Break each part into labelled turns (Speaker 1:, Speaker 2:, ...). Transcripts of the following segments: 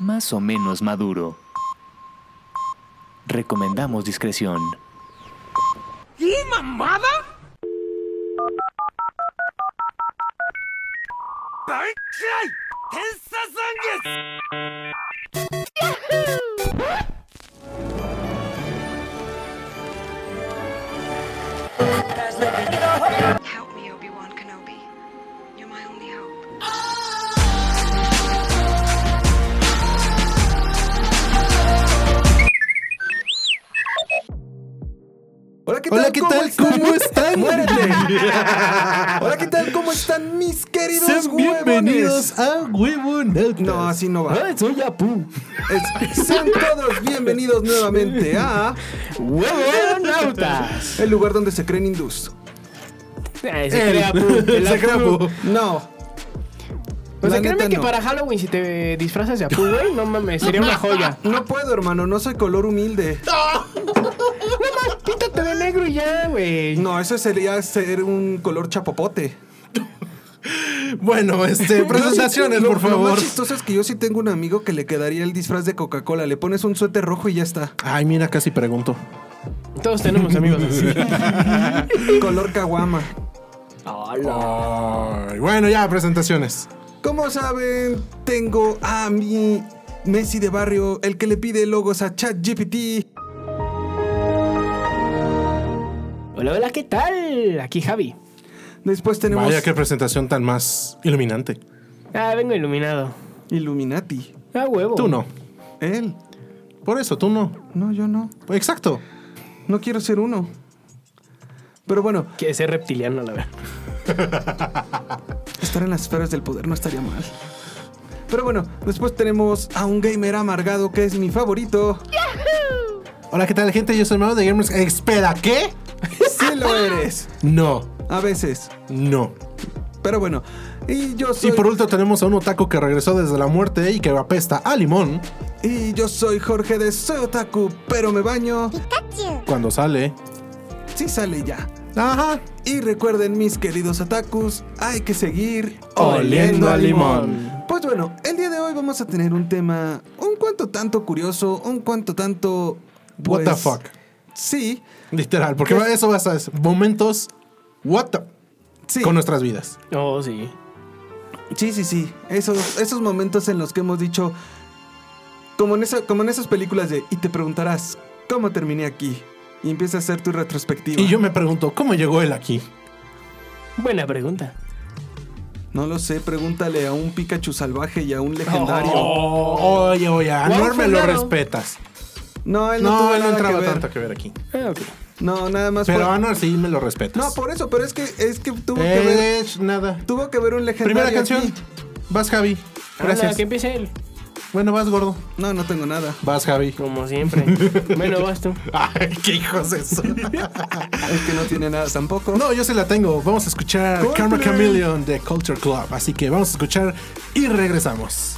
Speaker 1: más o menos maduro. Recomendamos discreción.
Speaker 2: ¿Qué mamada?
Speaker 3: Hola, ¿qué
Speaker 4: Hola,
Speaker 3: tal?
Speaker 4: ¿qué
Speaker 3: ¿Cómo
Speaker 4: tal?
Speaker 3: están?
Speaker 4: ¿Cómo están?
Speaker 3: ¡Muérete! Hola, ¿qué tal? ¿Cómo están mis queridos
Speaker 4: Sean bienvenidos a Huevonautas.
Speaker 3: No, así no va.
Speaker 4: Soy Apu.
Speaker 3: Es- sean todos bienvenidos nuevamente a
Speaker 4: Huevonautas.
Speaker 3: el lugar donde se creen hindús.
Speaker 5: Eh, se crea, pu, el
Speaker 4: Se crea,
Speaker 5: Apu.
Speaker 4: Apu.
Speaker 3: No.
Speaker 5: O sea, créeme que
Speaker 3: no.
Speaker 5: para Halloween si te disfrazas de Apu, güey, no mames, sería una joya.
Speaker 3: No puedo, hermano, no soy color humilde.
Speaker 5: Píntate de negro y ya, güey.
Speaker 3: No, eso sería ser un color chapopote.
Speaker 4: Bueno, este, presentaciones,
Speaker 3: Lo-
Speaker 4: por
Speaker 3: Lo
Speaker 4: favor.
Speaker 3: más chistoso es que yo sí tengo un amigo que le quedaría el disfraz de Coca-Cola. Le pones un suéter rojo y ya está.
Speaker 4: Ay, mira, casi pregunto.
Speaker 5: Todos tenemos amigos así.
Speaker 3: color caguama.
Speaker 4: Ay, bueno, ya, presentaciones.
Speaker 3: Como saben, tengo a mi Messi de barrio, el que le pide logos a ChatGPT.
Speaker 5: Hola, hola, ¿qué tal? Aquí Javi.
Speaker 3: Después tenemos
Speaker 4: Vaya, qué presentación tan más iluminante.
Speaker 5: Ah, vengo iluminado.
Speaker 3: Illuminati.
Speaker 5: Ah, huevo.
Speaker 4: Tú no.
Speaker 3: Él.
Speaker 4: Por eso, tú no.
Speaker 3: No, yo no.
Speaker 4: Exacto.
Speaker 3: No quiero ser uno. Pero bueno,
Speaker 5: Quiere ser reptiliano, la verdad.
Speaker 3: estar en las esferas del poder no estaría mal. Pero bueno, después tenemos a un gamer amargado que es mi favorito.
Speaker 4: Hola, ¿qué tal, gente? Yo soy Mago de Gamers. Espera, ¿qué?
Speaker 3: Sí lo eres.
Speaker 4: No,
Speaker 3: A veces.
Speaker 4: no.
Speaker 3: Pero bueno. Y yo soy.
Speaker 4: Y por último tenemos a un otaku que regresó desde la muerte y que apesta a limón
Speaker 3: Y yo soy Jorge de Soy Otaku, pero me baño.
Speaker 4: cuando sale.
Speaker 3: Sí sale ya.
Speaker 4: Ajá.
Speaker 3: Y recuerden, mis queridos otakus, hay que seguir
Speaker 4: Oliendo a limón.
Speaker 3: Pues bueno, el día de hoy vamos a tener un tema un cuanto tanto curioso, un cuanto tanto.
Speaker 4: What the
Speaker 3: pues,
Speaker 4: fuck.
Speaker 3: Sí,
Speaker 4: Literal, porque
Speaker 3: ¿Qué?
Speaker 4: eso vas a momentos what the
Speaker 3: sí.
Speaker 4: con nuestras vidas.
Speaker 5: Oh, sí.
Speaker 3: Sí, sí, sí. Esos, esos momentos en los que hemos dicho. Como en, esa, como en esas películas de. Y te preguntarás, ¿cómo terminé aquí? Y empieza a hacer tu retrospectiva.
Speaker 4: Y yo me pregunto, ¿cómo llegó él aquí?
Speaker 5: Buena pregunta.
Speaker 3: No lo sé, pregúntale a un Pikachu salvaje y a un legendario.
Speaker 4: Oh, oye, oye, a Anuar me lo respetas.
Speaker 3: No, él no,
Speaker 4: No,
Speaker 3: tuvo
Speaker 4: no
Speaker 3: nada
Speaker 4: entraba
Speaker 3: que ver.
Speaker 4: tanto que ver aquí.
Speaker 5: Ah.
Speaker 3: No, nada más
Speaker 4: Pero a
Speaker 3: fue-
Speaker 4: Anuar sí me lo respetas.
Speaker 3: No, por eso, pero es que es que tuvo que ver.
Speaker 4: Eh, nada.
Speaker 3: Tuvo que ver un legendario.
Speaker 4: Primera canción.
Speaker 3: aquí.
Speaker 4: Vas, Javi.
Speaker 5: Gracias.
Speaker 4: Gracias.
Speaker 5: que empiece él.
Speaker 4: Bueno, vas, gordo.
Speaker 3: No, no tengo nada.
Speaker 4: Vas, Javi.
Speaker 5: Como siempre. bueno, vas tú.
Speaker 4: Ay, qué hijos eso.
Speaker 3: Es que no tiene nada tampoco.
Speaker 4: No, yo sí la tengo. Vamos a escuchar
Speaker 3: Coldplay.
Speaker 4: Karma Chameleon de Culture Club. Así que vamos a escuchar y regresamos.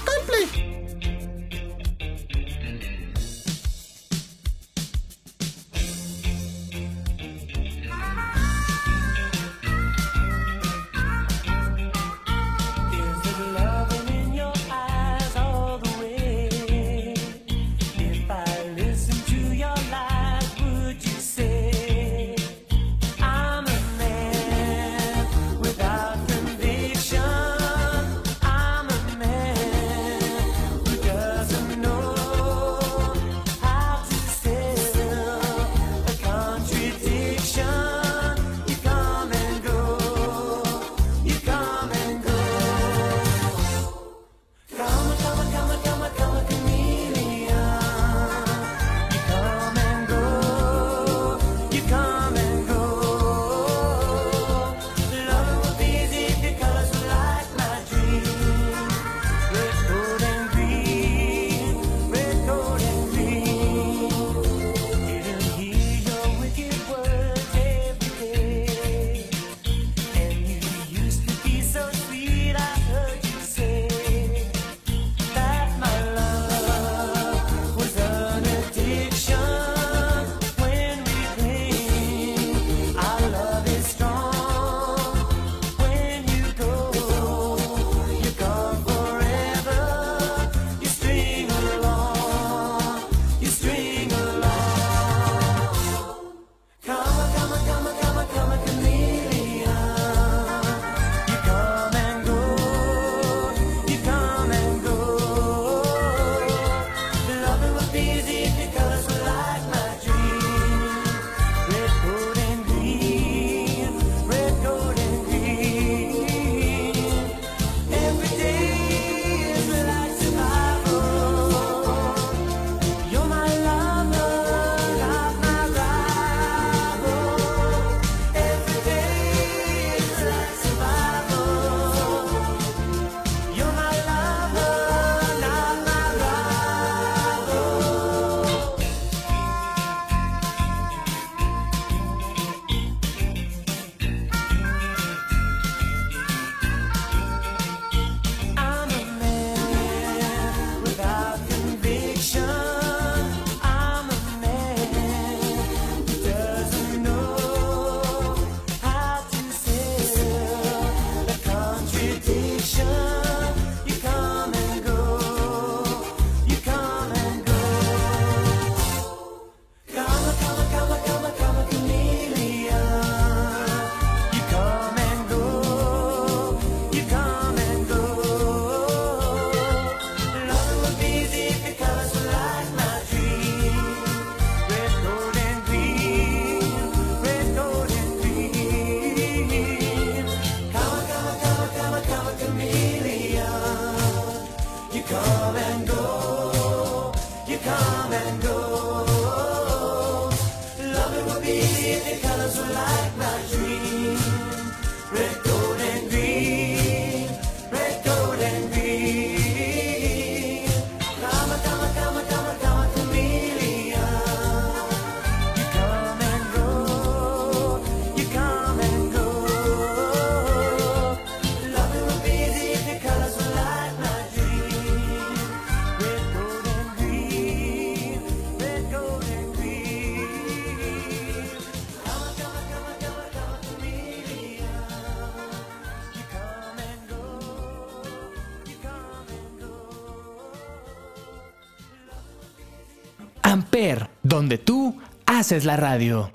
Speaker 1: Donde tú haces la radio.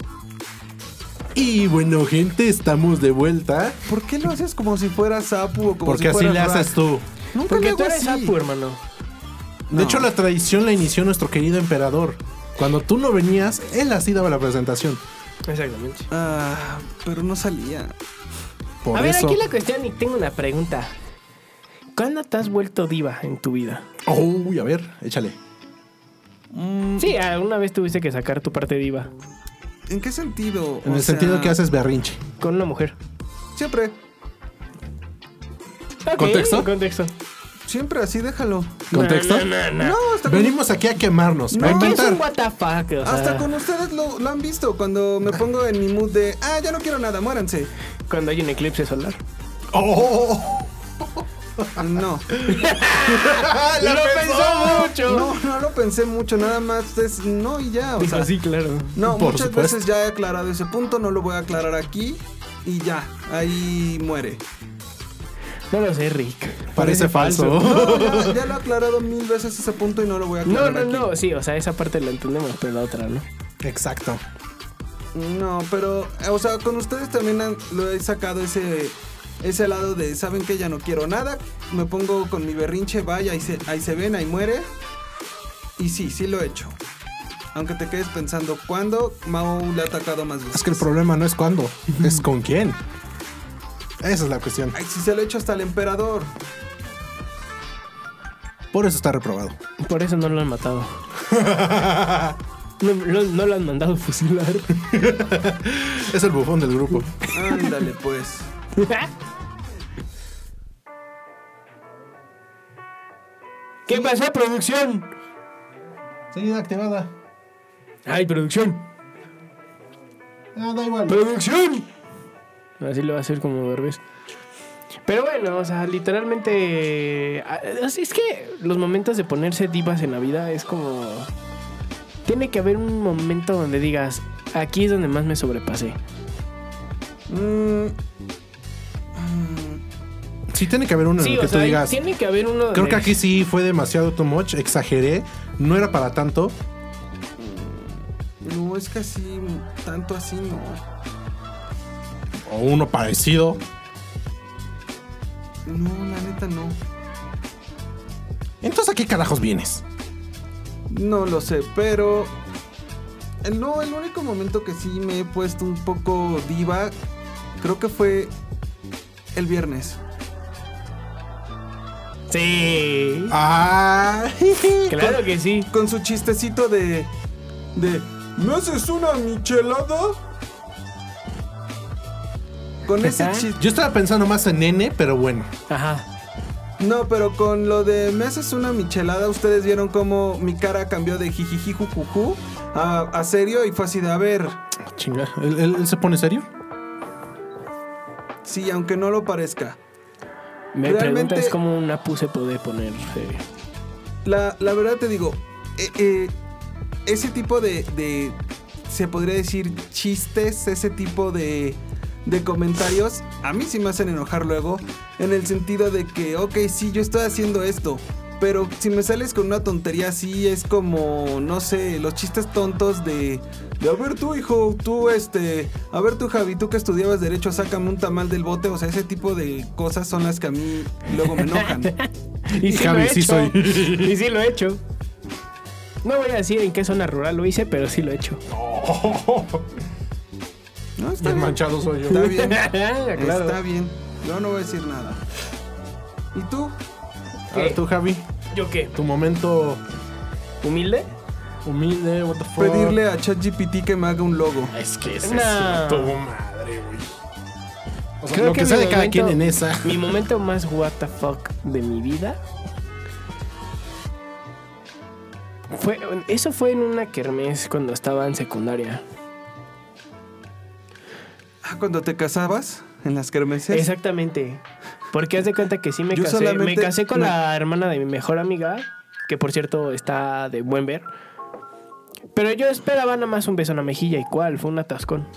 Speaker 4: Y bueno, gente, estamos de vuelta.
Speaker 3: ¿Por qué lo haces como si fueras Apu o como
Speaker 4: Porque
Speaker 3: si
Speaker 4: así
Speaker 3: fueras
Speaker 4: le haces tú.
Speaker 3: Nunca
Speaker 5: Porque tú
Speaker 3: hago
Speaker 5: eres
Speaker 3: así.
Speaker 5: Apu, hermano.
Speaker 4: De hecho, la tradición la inició nuestro querido emperador. Cuando tú no venías, él así daba la presentación.
Speaker 5: Exactamente.
Speaker 3: Ah, pero no salía.
Speaker 4: Por
Speaker 5: a ver,
Speaker 4: eso.
Speaker 5: aquí la cuestión, y tengo una pregunta. ¿Cuándo te has vuelto diva en tu vida?
Speaker 4: Uy, a ver, échale.
Speaker 5: Sí, alguna vez tuviste que sacar tu parte diva
Speaker 3: ¿En qué sentido?
Speaker 4: En
Speaker 3: O
Speaker 4: el sentido que haces berrinche.
Speaker 5: con una mujer.
Speaker 3: Siempre,
Speaker 4: ¿Contexto?
Speaker 5: Contexto.
Speaker 3: siempre así, déjalo.
Speaker 4: ¿Contexto?
Speaker 5: No, no, no, no.
Speaker 3: No, hasta con,
Speaker 4: Venimos aquí a quemarnos, a
Speaker 5: Aquí es
Speaker 4: inventar.
Speaker 5: un what the fuck, o sea,
Speaker 3: hasta con ustedes lo, lo han visto cuando me pongo en mi mood de, ah, ya no quiero nada, muéranse.
Speaker 5: cuando hay un eclipse solar.
Speaker 4: Oh,
Speaker 3: No,
Speaker 5: ¡Lo pensó mucho!
Speaker 3: no, no lo pensé mucho, nada más es no y ya. O
Speaker 5: Dijo,
Speaker 3: sea,
Speaker 5: sí, claro.
Speaker 3: no,
Speaker 4: Por
Speaker 3: muchas
Speaker 4: supuesto.
Speaker 3: veces ya he aclarado ese punto, no lo voy a aclarar aquí y ya, ahí muere.
Speaker 5: No lo sé, Rick.
Speaker 4: Parece falso.
Speaker 3: No, ya, ya lo he aclarado mil veces ese punto y no lo voy a
Speaker 5: No,
Speaker 3: aclarar
Speaker 5: no,
Speaker 3: aquí.
Speaker 5: no, sí, o sea, esa parte la entendemos, pero la otra, ¿no?
Speaker 4: Exacto.
Speaker 3: No, pero, o sea, con ustedes también han- lo he sacado ese, ese lado de, ¿saben que Ya no quiero nada. Me pongo con mi berrinche, vaya, ahí se, ahí se ven, ahí muere. Y sí, sí lo he hecho. Aunque te quedes pensando, ¿cuándo Mao le ha atacado más veces?
Speaker 4: Es que el problema no es cuándo, es con quién. Esa es la cuestión.
Speaker 3: Ay, sí se lo he hecho hasta el emperador.
Speaker 4: Por eso está reprobado.
Speaker 5: Por eso no lo han matado. No, no- no lo han mandado a fusilar.
Speaker 4: Es el bufón del grupo.
Speaker 3: Ándale, pues.
Speaker 5: ¿Qué pasó, producción?
Speaker 4: Sí, activada.
Speaker 5: Ay, producción.
Speaker 4: Ah, da igual.
Speaker 5: ¡Producción! Así lo va a hacer como Derbez. Pero bueno, o sea, literalmente. ah, así Es que los momentos de ponerse divas en la vida es como. Tiene que haber un momento donde digas, aquí es donde más me sobrepasé.
Speaker 3: Mm,
Speaker 4: Sí, tiene que haber uno en el que
Speaker 5: o
Speaker 4: tú digas.
Speaker 5: tiene que haber uno.
Speaker 4: Creo que aquí sí fue demasiado too much, exageré, no era para tanto.
Speaker 3: no, es que así, tanto así no.
Speaker 4: O uno parecido.
Speaker 3: No, la neta no.
Speaker 4: Entonces, ¿a qué carajos vienes?
Speaker 3: No lo sé, pero. No, el único momento que sí me he puesto un poco diva, creo que fue el viernes.
Speaker 5: Sí.
Speaker 4: Ah,
Speaker 5: Claro que sí.
Speaker 3: Con su chistecito de. de. ¿Me haces una michelada? Con ese chiste.
Speaker 4: yo estaba pensando más en nene, pero bueno.
Speaker 5: Ajá.
Speaker 3: No, pero con lo de me haces una michelada, ustedes vieron cómo mi cara cambió de jijiji jujuju a, a serio y fue así de a ver.
Speaker 4: Chinga, ¿él, él- él se pone serio?
Speaker 3: Sí, aunque no lo parezca.
Speaker 5: Me
Speaker 3: Realmente-
Speaker 5: preguntas cómo una pu se puede poner serio.
Speaker 3: La, la verdad te digo, eh, eh, ese tipo de, de, se podría decir, chistes, ese tipo de, de comentarios, a mí sí me hacen enojar luego, en el sentido de que, ok, sí, yo estoy haciendo esto, pero si me sales con una tontería así, es como, no sé, los chistes tontos de, de, a ver tú, hijo, tú, este, a ver tú, Javi, tú que estudiabas derecho, sácame un tamal del bote, o sea, ese tipo de cosas son las que a mí luego me enojan.
Speaker 5: Y sí
Speaker 4: Javi,
Speaker 5: lo he
Speaker 4: sí
Speaker 5: hecho.
Speaker 4: soy.
Speaker 5: Y sí lo he hecho. No voy a decir en qué zona rural lo hice, pero sí lo he hecho.
Speaker 3: No, está
Speaker 4: Bien
Speaker 3: bien.
Speaker 4: manchado soy yo.
Speaker 3: Está bien.
Speaker 5: claro.
Speaker 3: Está bien. Yo no voy a decir nada. ¿Y tú?
Speaker 4: A ver, tú, Javi.
Speaker 5: ¿Yo qué?
Speaker 4: Tu momento
Speaker 5: ¿Humilde?
Speaker 4: humilde, what the fuck.
Speaker 3: Pedirle a ChatGPT que me haga un logo.
Speaker 4: Es que es
Speaker 5: No.
Speaker 4: eso, tu madre, güey. O sea,
Speaker 5: Creo
Speaker 4: lo que,
Speaker 5: que
Speaker 4: sea
Speaker 5: mi
Speaker 4: de cada quien en
Speaker 5: momento-
Speaker 4: esa.
Speaker 5: Mi momento más what the fuck de mi vida fue eso fue en una kermés cuando estaba en secundaria.
Speaker 3: Ah, cuando te casabas en las kermeses.
Speaker 5: Exactamente. Porque haz de cuenta que sí me
Speaker 3: Yo
Speaker 5: casé. Me casé con
Speaker 3: me-
Speaker 5: la hermana de mi mejor amiga, que por cierto está de buen ver. Pero yo esperaba nada más un beso en la mejilla y cuál, fue un atascón.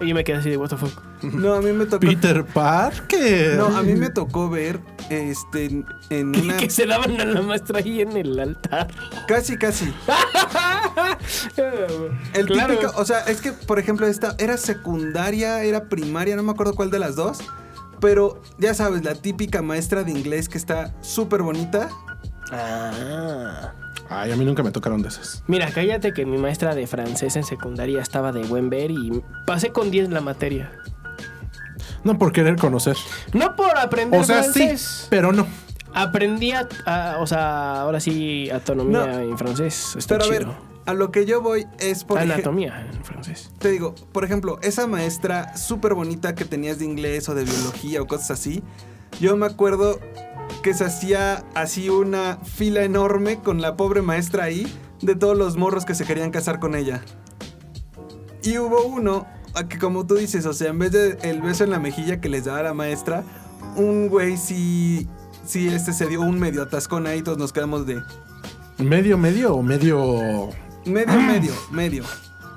Speaker 5: Y yo me quedé así de what the fuck.
Speaker 3: No, a mí me tocó.
Speaker 4: Peter Parker.
Speaker 3: No, a mí me tocó ver este en, en una.
Speaker 5: Que se daban a la maestra ahí en el altar.
Speaker 3: Casi, casi. El
Speaker 5: Claro.
Speaker 3: típico, o sea, es que, por ejemplo, esta era secundaria, era primaria, no me acuerdo cuál de las dos. Pero ya sabes, la típica maestra de inglés que está súper bonita.
Speaker 5: Ah.
Speaker 4: Ay, a mí nunca me tocaron de esas.
Speaker 5: Mira, cállate que mi maestra de francés en secundaria estaba de buen ver y pasé con 10 la materia.
Speaker 4: No por querer conocer.
Speaker 5: No por aprender
Speaker 4: O sea,
Speaker 5: francés.
Speaker 4: sí, pero no.
Speaker 5: Aprendí a, a- o sea, ahora sí, anatomía
Speaker 3: No.
Speaker 5: en francés. Está
Speaker 3: Pero a ver,
Speaker 5: chido.
Speaker 3: A lo que yo voy es por ejemplo.
Speaker 5: Anatomía en francés.
Speaker 3: Te digo, por ejemplo, esa maestra súper bonita que tenías de inglés o de biología o cosas así. Yo me acuerdo que se hacía así una fila enorme con la pobre maestra ahí de todos los morros que se querían casar con ella. Y hubo uno a que como tú dices, o sea, en vez de el beso en la mejilla que les daba la maestra, un güey sí, sí este se dio un medio atascón ahí, todos nos quedamos de
Speaker 4: ¿Medio, medio o medio?
Speaker 3: Medio, medio, medio.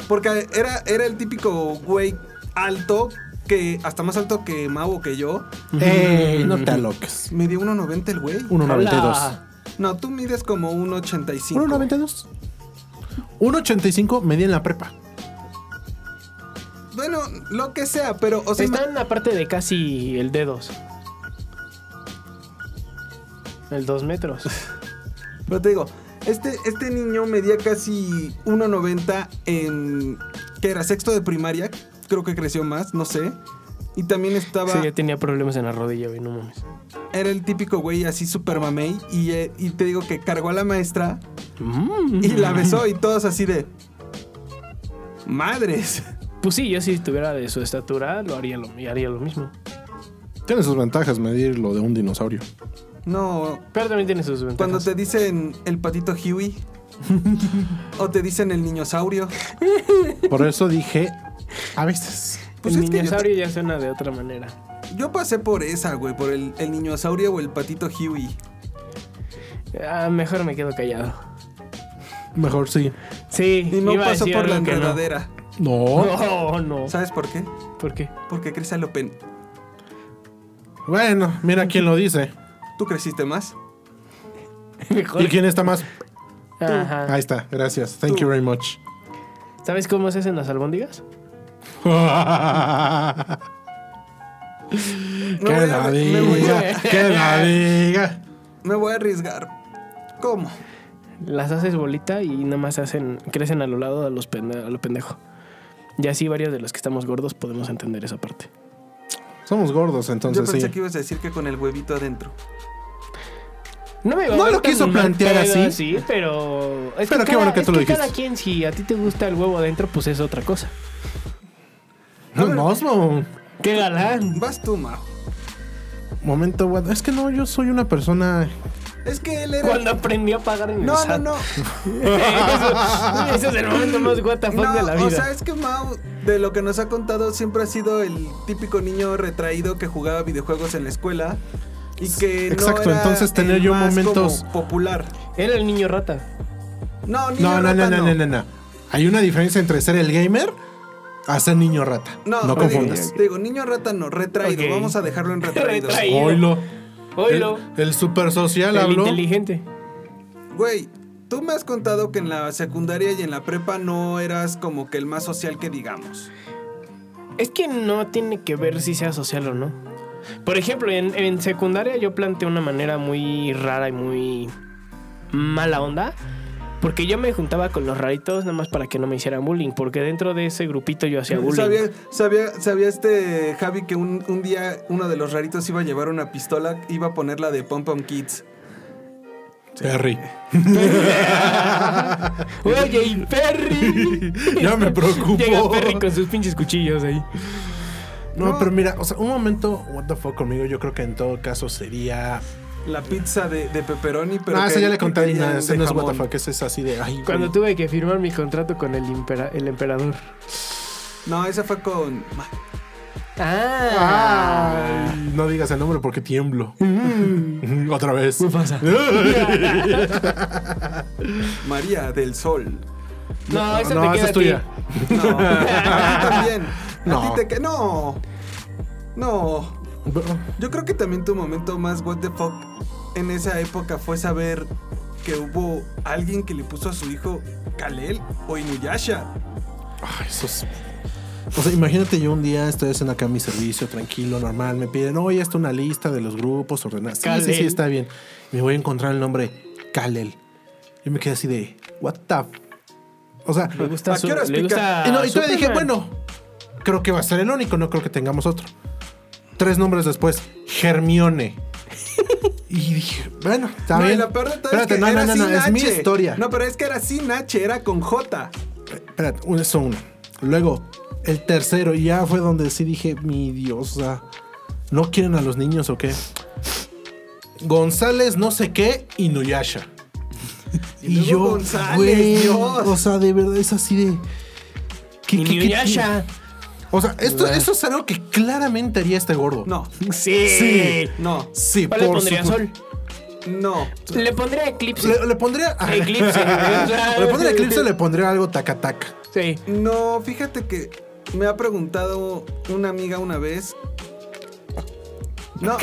Speaker 3: Porque era, era el típico güey alto, que hasta más alto que Mau o que yo.
Speaker 4: ¡Ey! No te aloques.
Speaker 3: Me dio 1.90 el güey.
Speaker 4: 1.92.
Speaker 5: Hola.
Speaker 3: No, tú mides como 1.85.
Speaker 4: 1.92. 1.85 medí en la prepa.
Speaker 3: Bueno, lo que sea, pero, o sea,
Speaker 5: Está en la parte de casi el dedos. El 2 metros.
Speaker 3: pero te digo, este, este niño medía casi 1.90 en. que era? Sexto de primaria. Creo que creció más, no sé. Y también estaba.
Speaker 5: Sí, ya tenía problemas en la rodilla, güey, no mames.
Speaker 3: Era el típico güey así super mamey. Y, eh, y te digo que cargó a la maestra
Speaker 5: Mm.
Speaker 3: y la besó y todos así de. Madres.
Speaker 5: Pues sí, yo si estuviera de su estatura, lo haría lo, haría lo mismo.
Speaker 4: Tiene sus ventajas medir lo de un dinosaurio.
Speaker 3: No,
Speaker 5: Pero también tiene sus ventajas.
Speaker 3: cuando te dicen el patito Huey. o te dicen el niñosaurio.
Speaker 4: Por eso dije, a veces.
Speaker 3: Pues
Speaker 5: el
Speaker 3: yo,
Speaker 5: dinosaurio ya suena de otra manera.
Speaker 3: yo pasé por esa, güey, por el, el niñosaurio o el patito Huey.
Speaker 5: Ah, mejor me quedo callado.
Speaker 4: Mejor sí.
Speaker 5: Sí,
Speaker 3: Y no
Speaker 5: iba a
Speaker 3: pasó
Speaker 5: decir
Speaker 3: por la
Speaker 5: que no.
Speaker 3: enredadera.
Speaker 4: No.
Speaker 5: No, no.
Speaker 3: ¿Sabes por qué?
Speaker 5: ¿Por qué?
Speaker 3: Porque pen.
Speaker 4: Bueno, mira quién lo dice.
Speaker 3: Tú creciste más.
Speaker 5: Mejor.
Speaker 4: ¿Y quién está más?
Speaker 5: Ajá.
Speaker 4: Ahí está, gracias. Thank
Speaker 3: Tú.
Speaker 4: you very much.
Speaker 5: ¿Sabes cómo se hacen las albóndigas?
Speaker 3: Me
Speaker 4: que la
Speaker 3: me voy a-
Speaker 4: diga, que la diga.
Speaker 3: Me voy a arriesgar. ¿Cómo?
Speaker 5: Las haces bolita y nada más hacen, crecen a lo lado a, los pende- a lo pendejo. Y así varios de los que estamos gordos podemos entender esa parte.
Speaker 4: Somos gordos,
Speaker 3: Yo
Speaker 4: entonces
Speaker 3: pensé
Speaker 4: sí.
Speaker 3: que ibas a decir que con el huevito adentro.
Speaker 5: No me
Speaker 4: No lo quiso plantear así.
Speaker 5: pero. Es
Speaker 4: Pero qué
Speaker 5: cada-
Speaker 4: bueno que
Speaker 5: es
Speaker 4: tú lo
Speaker 5: Cada
Speaker 4: dijiste.
Speaker 5: quien, si a ti te gusta el huevo adentro, pues es otra cosa.
Speaker 4: No, no, no.
Speaker 5: ¡Qué galán!
Speaker 3: Vas tú, Mau.
Speaker 4: Momento, bueno, es que no, yo soy una persona.
Speaker 3: Es que él era.
Speaker 5: Cuando aprendió a pagar en el
Speaker 3: No, no,
Speaker 5: SAT.
Speaker 3: no.
Speaker 5: Eso, ese es el momento más what the fuck
Speaker 3: No,
Speaker 5: de la vida.
Speaker 3: o sea, es que Mau, de lo que nos ha contado, siempre ha sido el típico niño retraído que jugaba videojuegos en la escuela y que
Speaker 4: Exacto,
Speaker 3: no era
Speaker 4: entonces tener
Speaker 3: el
Speaker 4: yo
Speaker 3: más
Speaker 4: momentos-
Speaker 3: como popular.
Speaker 5: Era el niño rata.
Speaker 3: No, niño
Speaker 4: No, no, no,
Speaker 3: rata
Speaker 4: no, no, no, no. Hay una diferencia entre ser el gamer a ser niño rata.
Speaker 3: No,
Speaker 4: No,
Speaker 3: digo-
Speaker 4: confundas.
Speaker 3: Te digo, niño rata no, retraído. Vamos a dejarlo en retraído.
Speaker 5: Retraído.
Speaker 4: Oilo.
Speaker 5: Oilo.
Speaker 4: El, el super social
Speaker 5: El
Speaker 4: habló.
Speaker 5: inteligente.
Speaker 3: Güey, tú me has contado que en la secundaria y en la prepa no eras como que el más social que digamos.
Speaker 5: Es que no tiene que ver si sea social o no. Por ejemplo, en, en secundaria yo planteé una manera muy rara y muy mala onda. Porque yo me juntaba con los raritos nada más para que no me hicieran bullying. Porque dentro de ese grupito yo hacía bullying.
Speaker 3: ¿Sabía, sabía, sabía este Javi que un, un día uno de los raritos iba a llevar una pistola, iba a ponerla de Pom Pom Kids.
Speaker 4: Perry.
Speaker 5: Oye, y Perry.
Speaker 4: Ya me preocupó.
Speaker 5: Llega Perry con sus pinches cuchillos ahí.
Speaker 4: No, pero mira, o sea, un momento, what the fuck conmigo, yo creo que en todo caso sería.
Speaker 3: La pizza de, de pepperoni, pero.
Speaker 4: no,
Speaker 3: que-
Speaker 4: ese ya le conté, no,
Speaker 3: de
Speaker 4: no es
Speaker 3: jamón.
Speaker 4: what the fuck, ese es así de. Ay,
Speaker 5: Cuando
Speaker 4: güey.
Speaker 5: tuve que firmar mi contrato con el, impera- el emperador.
Speaker 3: No, esa fue con.
Speaker 5: Ah.
Speaker 4: Ay, no digas el nombre porque tiemblo. Otra vez.
Speaker 5: pasa?
Speaker 3: María del Sol.
Speaker 5: No, esa
Speaker 4: no,
Speaker 5: te
Speaker 4: esa
Speaker 5: queda
Speaker 4: es tuya.
Speaker 3: No. también.
Speaker 4: No.
Speaker 3: A ti te que. No. No. Yo creo que también tu momento más what the fuck en esa época fue saber que hubo alguien que le puso a su hijo Kalel o Inuyasha.
Speaker 4: Ay, eso es- O sea, imagínate yo un día estoy haciendo acá mi servicio tranquilo, normal, me piden, oye, está una lista de los grupos ordenados. Sí, sí, sí, está bien. Me voy a encontrar el nombre Kalel. Y me quedé así de, what the... f-?" O sea,
Speaker 5: Le gusta
Speaker 3: ¿A
Speaker 5: su,
Speaker 3: qué
Speaker 5: le
Speaker 3: pica?
Speaker 5: gusta
Speaker 4: y, no, y todavía dije, bueno, creo que va a ser el único, no creo que tengamos otro. Tres nombres después, Hermione. y dije, bueno, está
Speaker 3: no, y
Speaker 4: bien.
Speaker 3: la peor de todo
Speaker 4: Espérate,
Speaker 3: es que
Speaker 4: no,
Speaker 3: era
Speaker 4: no, no,
Speaker 3: sin
Speaker 4: no, es mi
Speaker 3: H.
Speaker 4: historia.
Speaker 3: No, pero es que era sin H, era con J.
Speaker 4: Espérate, eso uno. Luego, el tercero, y ya fue donde sí dije, mi Dios, o sea, ¿no quieren a los niños o qué? González, no sé qué, Inuyasha.
Speaker 3: Y luego González, Dios.
Speaker 4: o sea, de verdad es así de. ¿qué- qué- qué-
Speaker 5: Inuyasha.
Speaker 4: O sea, esto, eso es algo que claramente haría este gordo.
Speaker 3: No,
Speaker 5: Sí.
Speaker 4: Sí.
Speaker 3: no,
Speaker 4: Sí,
Speaker 5: ¿Cuál le
Speaker 4: por
Speaker 5: pondría
Speaker 4: supuesto.
Speaker 5: Sol?
Speaker 3: no.
Speaker 5: Le pondría Eclipse.
Speaker 4: Le, le pondría.
Speaker 5: Eclipse.
Speaker 4: le pondría eclipse, le pondría algo taca taca.
Speaker 5: Sí.
Speaker 3: No, fíjate que me ha preguntado una amiga una vez. No,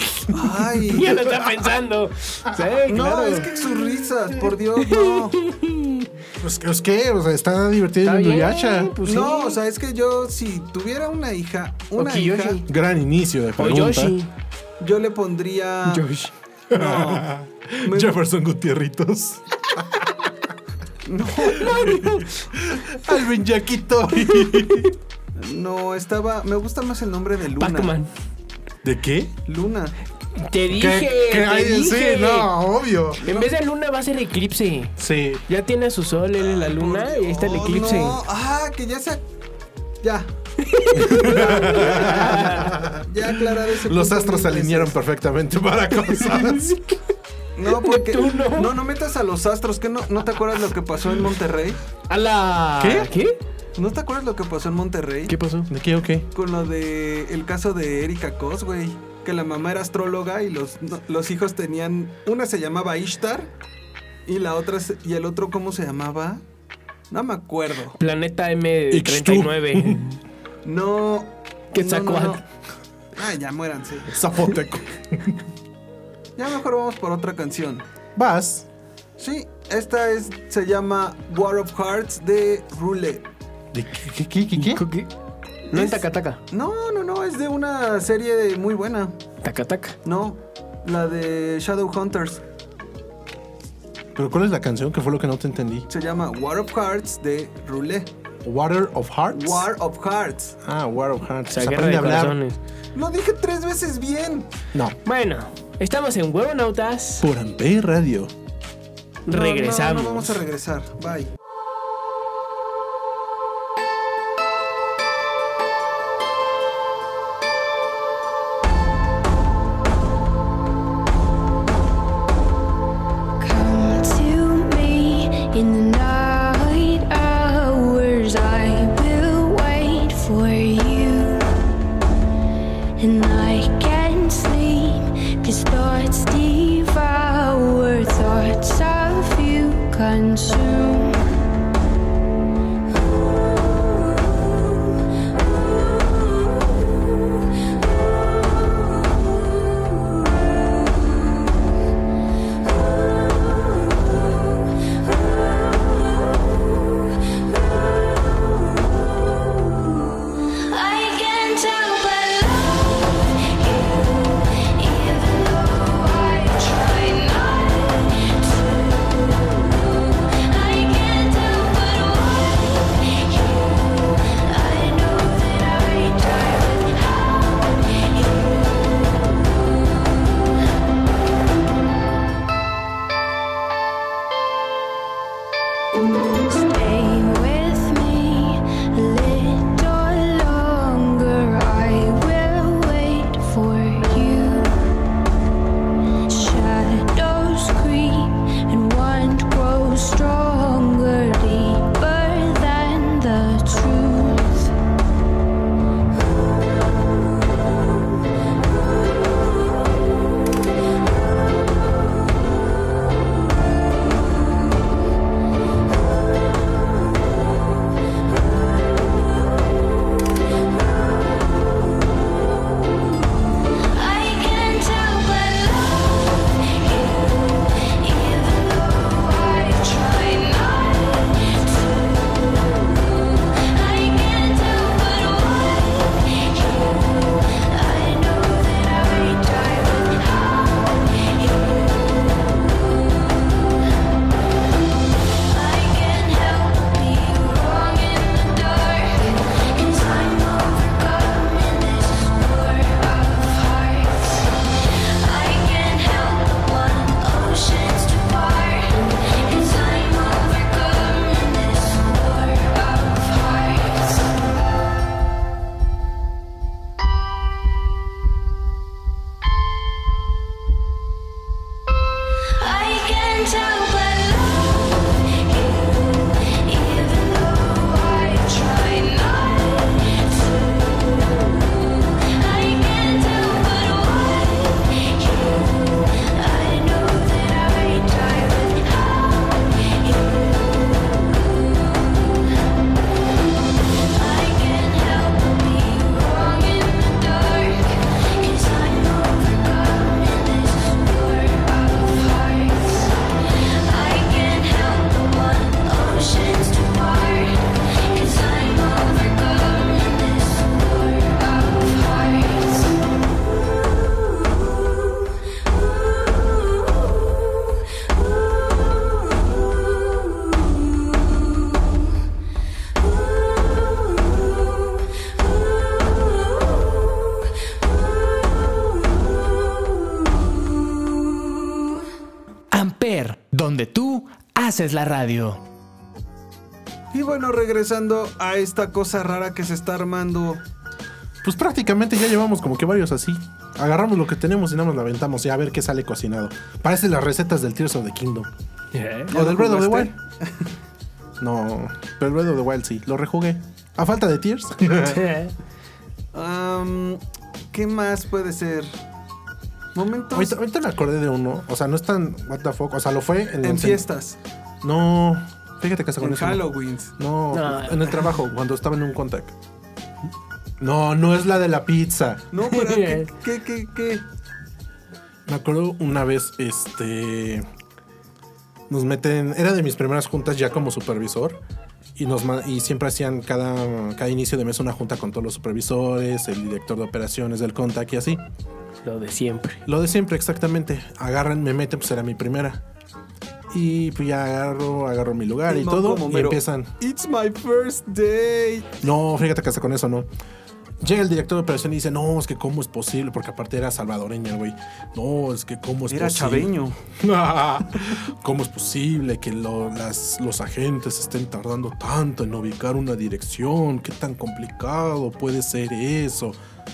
Speaker 3: ay.
Speaker 5: Ya lo está pensando. Sí,
Speaker 3: No,
Speaker 5: claro.
Speaker 3: es que sus risas, por Dios, no.
Speaker 4: Pues, ¿es qué? O sea, está divertido
Speaker 5: Está bien,
Speaker 4: Inuyasha.
Speaker 5: pues sí.
Speaker 3: No, o sea, es que yo si tuviera una hija, una hija,
Speaker 4: Gran inicio de pregunta.
Speaker 5: Yoshi.
Speaker 3: yo le pondría
Speaker 5: Yoshi.
Speaker 3: no. Me-
Speaker 4: Jefferson Gutierritos.
Speaker 3: no,
Speaker 4: Alvin Yaquito.
Speaker 3: no, estaba, me gusta más el nombre de Luna.
Speaker 5: Pac-Man.
Speaker 4: ¿De qué?
Speaker 3: Luna.
Speaker 5: Te dije.
Speaker 4: ¿Qué- qué
Speaker 5: te dije.
Speaker 4: Sí, no, obvio.
Speaker 5: En vez de luna va a ser eclipse.
Speaker 4: Sí.
Speaker 5: Ya tiene a su sol, él es la luna y ahí está el eclipse.
Speaker 3: no. Ah, que ya se ya. ya aclarar ese
Speaker 4: Los astros se alinearon perfectamente para cosas.
Speaker 3: No, porque
Speaker 5: Tú no.
Speaker 3: no. no, metas a los astros, que no, no te acuerdas lo que pasó en Monterrey?
Speaker 5: A la.
Speaker 4: ¿Qué?
Speaker 5: ¿Qué?
Speaker 3: ¿No te acuerdas lo que pasó en Monterrey?
Speaker 5: ¿Qué pasó?
Speaker 4: ¿De qué o qué?
Speaker 3: Con lo de el caso de Erika Cos, güey. Que la mamá era astróloga y los, los hijos tenían. Una se llamaba Ishtar y la otra se- y el otro, ¿cómo se llamaba? No me acuerdo.
Speaker 5: Planeta M39.
Speaker 3: No.
Speaker 5: Quetzalcóatl.
Speaker 3: no, no, no. Ay, ya muéranse.
Speaker 4: Zapoteco.
Speaker 3: Ya mejor vamos por otra canción.
Speaker 4: Vas.
Speaker 3: Sí, esta es se llama War of Hearts de Roulette.
Speaker 4: ¿De qué, qué, qué, qué?
Speaker 5: ¿Qué? No en
Speaker 3: Es-
Speaker 5: Takataka.
Speaker 3: No, no, no, es de una serie muy buena.
Speaker 5: Takataka.
Speaker 3: No, la de Shadowhunters.
Speaker 4: ¿Pero cuál es la canción? que fue lo que no te entendí?
Speaker 3: Se llama War of Hearts de Roulette.
Speaker 4: Water of Hearts.
Speaker 3: War of Hearts.
Speaker 4: Ah, War of Hearts.
Speaker 5: O sea, guerra de
Speaker 4: a hablar.
Speaker 5: corazones.
Speaker 3: Lo dije tres veces bien.
Speaker 4: No.
Speaker 5: Bueno, estamos en Huevonautas.
Speaker 4: Por Amper Radio.
Speaker 3: No,
Speaker 5: Regresamos.
Speaker 3: No, no, vamos a regresar. Bye.
Speaker 1: Haces la radio.
Speaker 3: Y bueno, regresando a esta cosa rara que se está armando.
Speaker 4: Pues prácticamente ya llevamos como que varios así. Agarramos lo que tenemos y nada más la aventamos y a ver qué sale cocinado. Parece las recetas del Tears of the Kingdom. O del Breath of the Wild. No, pero el Breath of the Wild sí. Lo rejugué. A falta de Tears.
Speaker 3: Am, ¿Qué más puede ser? Momentos
Speaker 4: ahorita, ahorita me acordé de uno. O sea, no es tan what the fuck. O sea, lo fue en,
Speaker 3: fiestas,
Speaker 4: No. Fíjate que hasta con
Speaker 3: en
Speaker 4: eso. no.
Speaker 3: Halloween.
Speaker 4: No,
Speaker 5: No.
Speaker 4: en el trabajo, cuando estaba en un contact. No, no es la de la pizza.
Speaker 3: No, pero ¿qué, qué, qué, qué?
Speaker 4: Me acuerdo una vez, este. Nos meten. Era de mis primeras juntas ya como supervisor. Y, nos, y siempre hacían cada, cada inicio de mes una junta con todos los supervisores, el director de operaciones del contact y así.
Speaker 5: Lo de siempre.
Speaker 4: Lo de siempre, exactamente. Agarran, me meten, pues era mi primera. Y pues ya agarro, agarro mi lugar y
Speaker 3: No,
Speaker 4: todo.
Speaker 3: como
Speaker 4: Y empiezan.
Speaker 3: It's my first day.
Speaker 4: No, fíjate que hasta con eso no. Llega el director de operación y dice, no, es que cómo es posible, porque aparte era salvadoreña, el güey. No, es que cómo es
Speaker 3: Era
Speaker 4: posible.
Speaker 3: chaveño.
Speaker 4: ¿Cómo es posible que lo- las- los agentes estén tardando tanto en ubicar una dirección? ¿Qué tan complicado puede ser eso?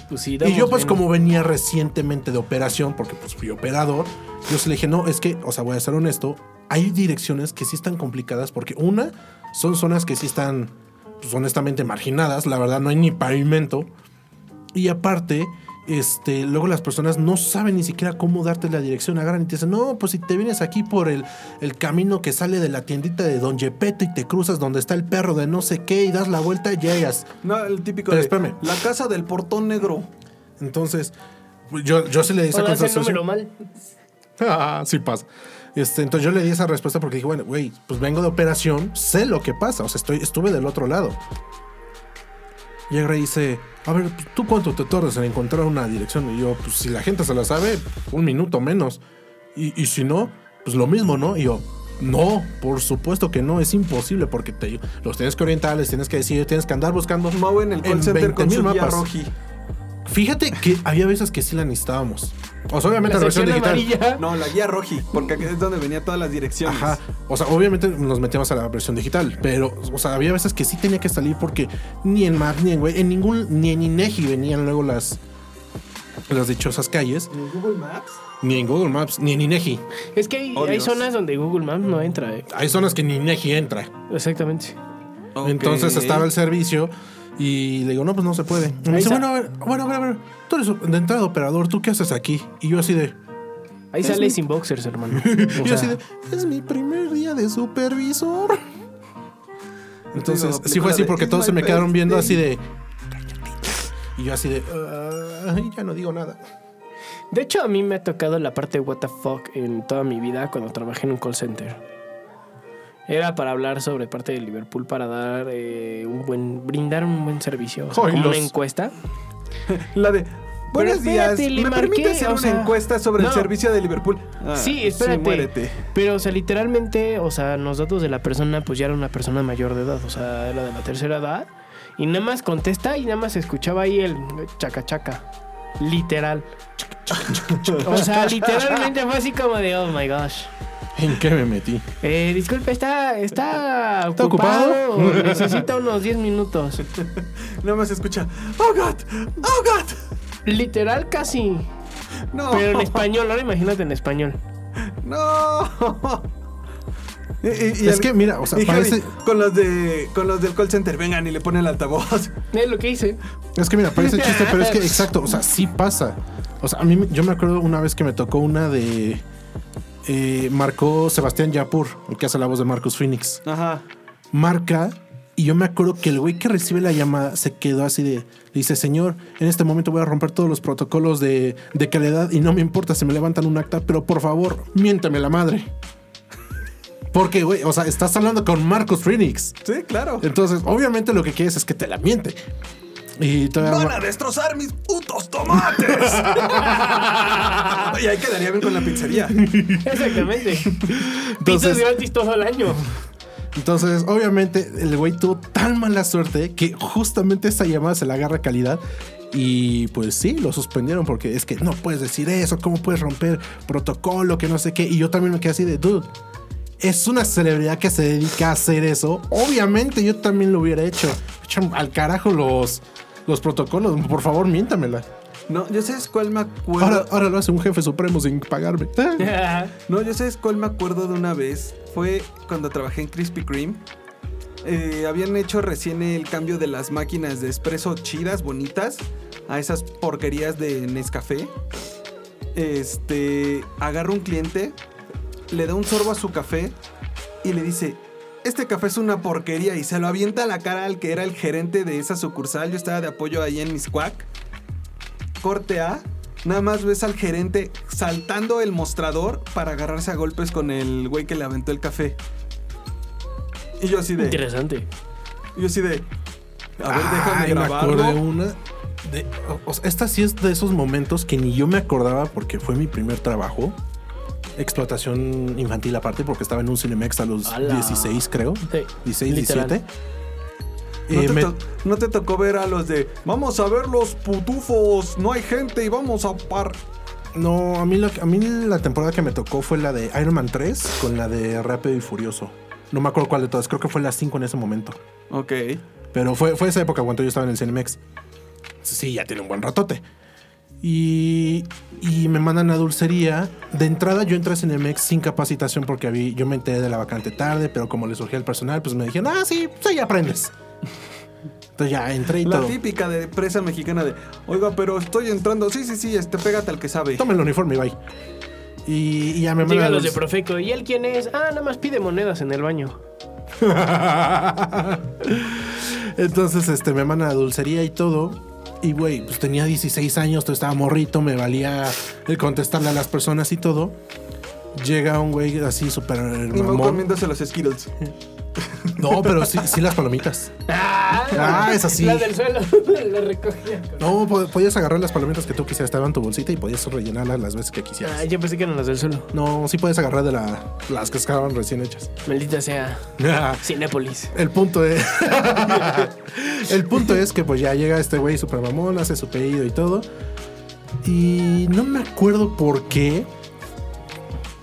Speaker 5: Pues sí,
Speaker 4: Y yo pues
Speaker 5: bien.
Speaker 4: como venía recientemente de operación, porque pues fui operador, yo se le dije, no, es que, o sea, voy a ser honesto, hay direcciones que sí están complicadas porque una, son zonas que sí están, pues honestamente, marginadas, la verdad no hay ni pavimento. Y aparte, este, luego las personas no saben ni siquiera cómo darte la dirección, agarran y te dicen, no, pues si te vienes aquí por el, el camino que sale de la tiendita de Don Gepetto y te cruzas donde está el perro de no sé qué y das la vuelta, llegas.
Speaker 3: No, el típico
Speaker 4: Pero
Speaker 3: de
Speaker 4: espérame.
Speaker 3: la casa del portón negro.
Speaker 4: Entonces, yo, yo sí le
Speaker 5: O das el número mal.
Speaker 4: Ah, sí pasa. Este, entonces yo le di esa respuesta porque dije, bueno, güey, pues vengo de operación, sé lo que pasa, o sea, estoy, estuve del otro lado. Y el rey dice, a ver, ¿tú cuánto te tardas en encontrar una dirección? Y yo, pues si la gente se la sabe, un minuto menos. Y, y si no, pues lo mismo, ¿no? Y yo, no, por supuesto que no, es imposible porque te, los tienes que orientar, les tienes que decir, tienes que andar buscando
Speaker 3: Mau en el call center con
Speaker 4: 20,000
Speaker 3: su guía
Speaker 4: mapas.
Speaker 3: roji.
Speaker 4: Fíjate que había veces que sí la necesitábamos. O sea, obviamente
Speaker 5: La
Speaker 4: la, versión digital.
Speaker 5: amarilla.
Speaker 3: No, la guía roji, porque aquí es donde venía todas las direcciones.
Speaker 4: Ajá. O sea, obviamente nos metíamos a la versión digital. Pero, o sea, había veces que sí tenía que salir porque ni en Mac, ni en güey, en ningún, ni en Inegi venían luego las. Las dichosas calles,
Speaker 3: ¿En Google Maps?
Speaker 4: ni en Google Maps, ni en Inegi.
Speaker 5: Es que hay,
Speaker 3: Oh,
Speaker 5: zonas donde Google Maps no entra, eh.
Speaker 4: Hay zonas que ni Inegi entra.
Speaker 5: Exactamente.
Speaker 4: Entonces estaba el servicio y le digo, no, pues no se puede. Y me
Speaker 5: Ahí
Speaker 4: dice, bueno, a ver, bueno, a ver, a ver, tú eres de entrada operador, ¿tú qué haces aquí? Y yo así de,
Speaker 5: Ahí sale sin boxers, hermano.
Speaker 4: Yo
Speaker 5: sea,
Speaker 4: así de, es mi primer día de supervisor. Entonces,
Speaker 3: Digo,
Speaker 4: sí fue así porque todos se me quedaron viendo así de, y yo así de, "Ah, ya no digo nada.
Speaker 5: De hecho, a mí me ha tocado la parte de what the fuck en toda mi vida cuando trabajé en un call center. Era para hablar sobre parte de Liverpool para dar eh, un buen, brindar un buen servicio. O sea,
Speaker 4: Ay,
Speaker 5: como
Speaker 4: los-
Speaker 5: una encuesta.
Speaker 3: La de. Buenos
Speaker 5: espérate,
Speaker 3: días. ¿Me
Speaker 5: marqué,
Speaker 3: permite hacer una
Speaker 5: sea,
Speaker 3: encuesta sobre
Speaker 5: no.
Speaker 3: el servicio de Liverpool? Ah,
Speaker 5: sí, espérate. Pero, o sea, literalmente, o sea, los datos de la persona, pues ya era una persona mayor de edad, o sea, era de la tercera edad. Y nada más contesta y nada más escuchaba ahí el chaca chaca. Literal. O sea, literalmente fue así como de, oh my gosh.
Speaker 4: ¿En qué me metí?
Speaker 5: Eh, disculpe, está, está,
Speaker 4: ¿Está
Speaker 5: ocupado. Necesita unos 10 minutos.
Speaker 3: Nada más se escucha. ¡Oh, God! ¡Oh, God!
Speaker 5: Literal casi.
Speaker 3: No.
Speaker 5: Pero en español, ahora imagínate en español.
Speaker 3: No. Y- y- y
Speaker 4: Es
Speaker 3: el-
Speaker 4: que, mira, o sea,
Speaker 3: y Javi,
Speaker 4: parece-
Speaker 3: con los de con los del call center vengan y le ponen el altavoz.
Speaker 5: Es lo que hice.
Speaker 4: Es que mira, parece chiste, pero es que exacto, o sea, sí pasa. O sea, a mí yo me acuerdo una vez que me tocó una de eh, marcó Sebastián Yapur, el que hace la voz de Marcus Phoenix.
Speaker 3: Ajá.
Speaker 4: Marca y yo me acuerdo que el güey que recibe la llamada se quedó así de, le dice, señor, en este momento voy a romper todos los protocolos de, de calidad y no me importa si me levantan un acta, pero por favor, miénteme la madre. Porque, güey, o sea, estás hablando con Marcus Phoenix.
Speaker 3: Sí, claro.
Speaker 4: Entonces, obviamente lo que quieres es que te la miente. Y todavía...
Speaker 3: Van a destrozar mis putos tomates. y ahí quedaría bien con la pizzería.
Speaker 5: Exactamente. Pizzas
Speaker 4: Entonces-
Speaker 5: gratis todo el año.
Speaker 4: Entonces, obviamente, el güey tuvo tan mala suerte que justamente esa llamada se la agarra calidad. Y pues sí, lo suspendieron porque es que no puedes decir eso, ¿cómo puedes romper protocolo, que no sé qué? Y yo también me quedé así de, dude, es una celebridad que se dedica a hacer eso. Obviamente yo también lo hubiera hecho. Echan al carajo los, los protocolos, por favor, miéntamela.
Speaker 3: No, yo sé cuál me acuerdo.
Speaker 4: Ahora, ahora lo hace un jefe supremo sin pagarme.
Speaker 3: No, yo sé cuál me acuerdo de una vez. Fue cuando trabajé en Krispy Kreme. Eh, habían hecho recién el cambio de las máquinas de espresso chidas, bonitas, a esas porquerías de Nescafé. Este, agarra un cliente, le da un sorbo a su café y le dice, este café es una porquería y se lo avienta a la cara al que era el gerente de esa sucursal. Yo estaba de apoyo ahí en Miscuac. Corte A. Nada más ves al gerente saltando el mostrador para agarrarse a golpes con el güey que le aventó el café. Y yo así de.
Speaker 5: Interesante.
Speaker 3: Yo así de. A ver, déjame
Speaker 4: Ay, me acordé
Speaker 3: grabarlo.
Speaker 4: una. de- o- esta sí es de esos momentos que ni yo me acordaba porque fue mi primer trabajo. Explotación infantil aparte, porque estaba en un Cinemex a los
Speaker 5: ¡Hala!
Speaker 4: 16, creo.
Speaker 5: Sí,
Speaker 4: 16,
Speaker 5: literal.
Speaker 4: 17.
Speaker 3: ¿No,
Speaker 4: Eh,
Speaker 3: te
Speaker 4: me-
Speaker 3: to- no te tocó ver a los de. Vamos a ver los putufos. No hay gente y vamos a par.
Speaker 4: no, a mí, la, a mí la temporada que me tocó fue la de Iron Man 3 con la de Rápido y Furioso. No me acuerdo cuál de todas, creo que fue la 5 en ese momento.
Speaker 3: Ok.
Speaker 4: Pero fue, fue esa época cuando yo estaba en el Cinemex. Sí, ya tiene un buen ratote. Y, y me mandan a dulcería. De entrada yo entré a Cinemex sin capacitación porque había, yo me enteré de la vacante tarde, pero como le surgía el personal, pues me dijeron, ah, sí, pues ya aprendes. Entonces ya entré y
Speaker 3: La
Speaker 4: todo.
Speaker 3: típica de empresa mexicana de. Oiga, pero estoy entrando. Sí, sí, sí, este, pégate al que sabe.
Speaker 4: Toma el uniforme y bye. Y, y ya me mandan
Speaker 5: los de Profeco. ¿Y él quién es? Ah, nada más pide monedas en el baño.
Speaker 4: Entonces, este, me mandan a dulcería y todo. Y, güey, pues tenía 16 años, todo estaba morrito, me valía el contestarle a las personas y todo. Llega un güey así súper mamón.
Speaker 3: comiéndose los Skittles.
Speaker 4: No, pero sí, sí las palomitas.
Speaker 5: Ah,
Speaker 4: Ah, es así.
Speaker 5: Las del suelo. Las recogía.
Speaker 4: No, po- podías agarrar las palomitas que tú quisieras, estaban en tu bolsita y podías rellenarlas las veces que quisieras.
Speaker 5: Ah, yo pensé que eran las del suelo.
Speaker 4: No, sí puedes agarrar de la, las que estaban recién hechas.
Speaker 5: Maldita sea. Cinépolis.
Speaker 4: El punto es. el punto es que pues ya llega este güey super mamón, hace su pedido y todo. Y no me acuerdo por qué.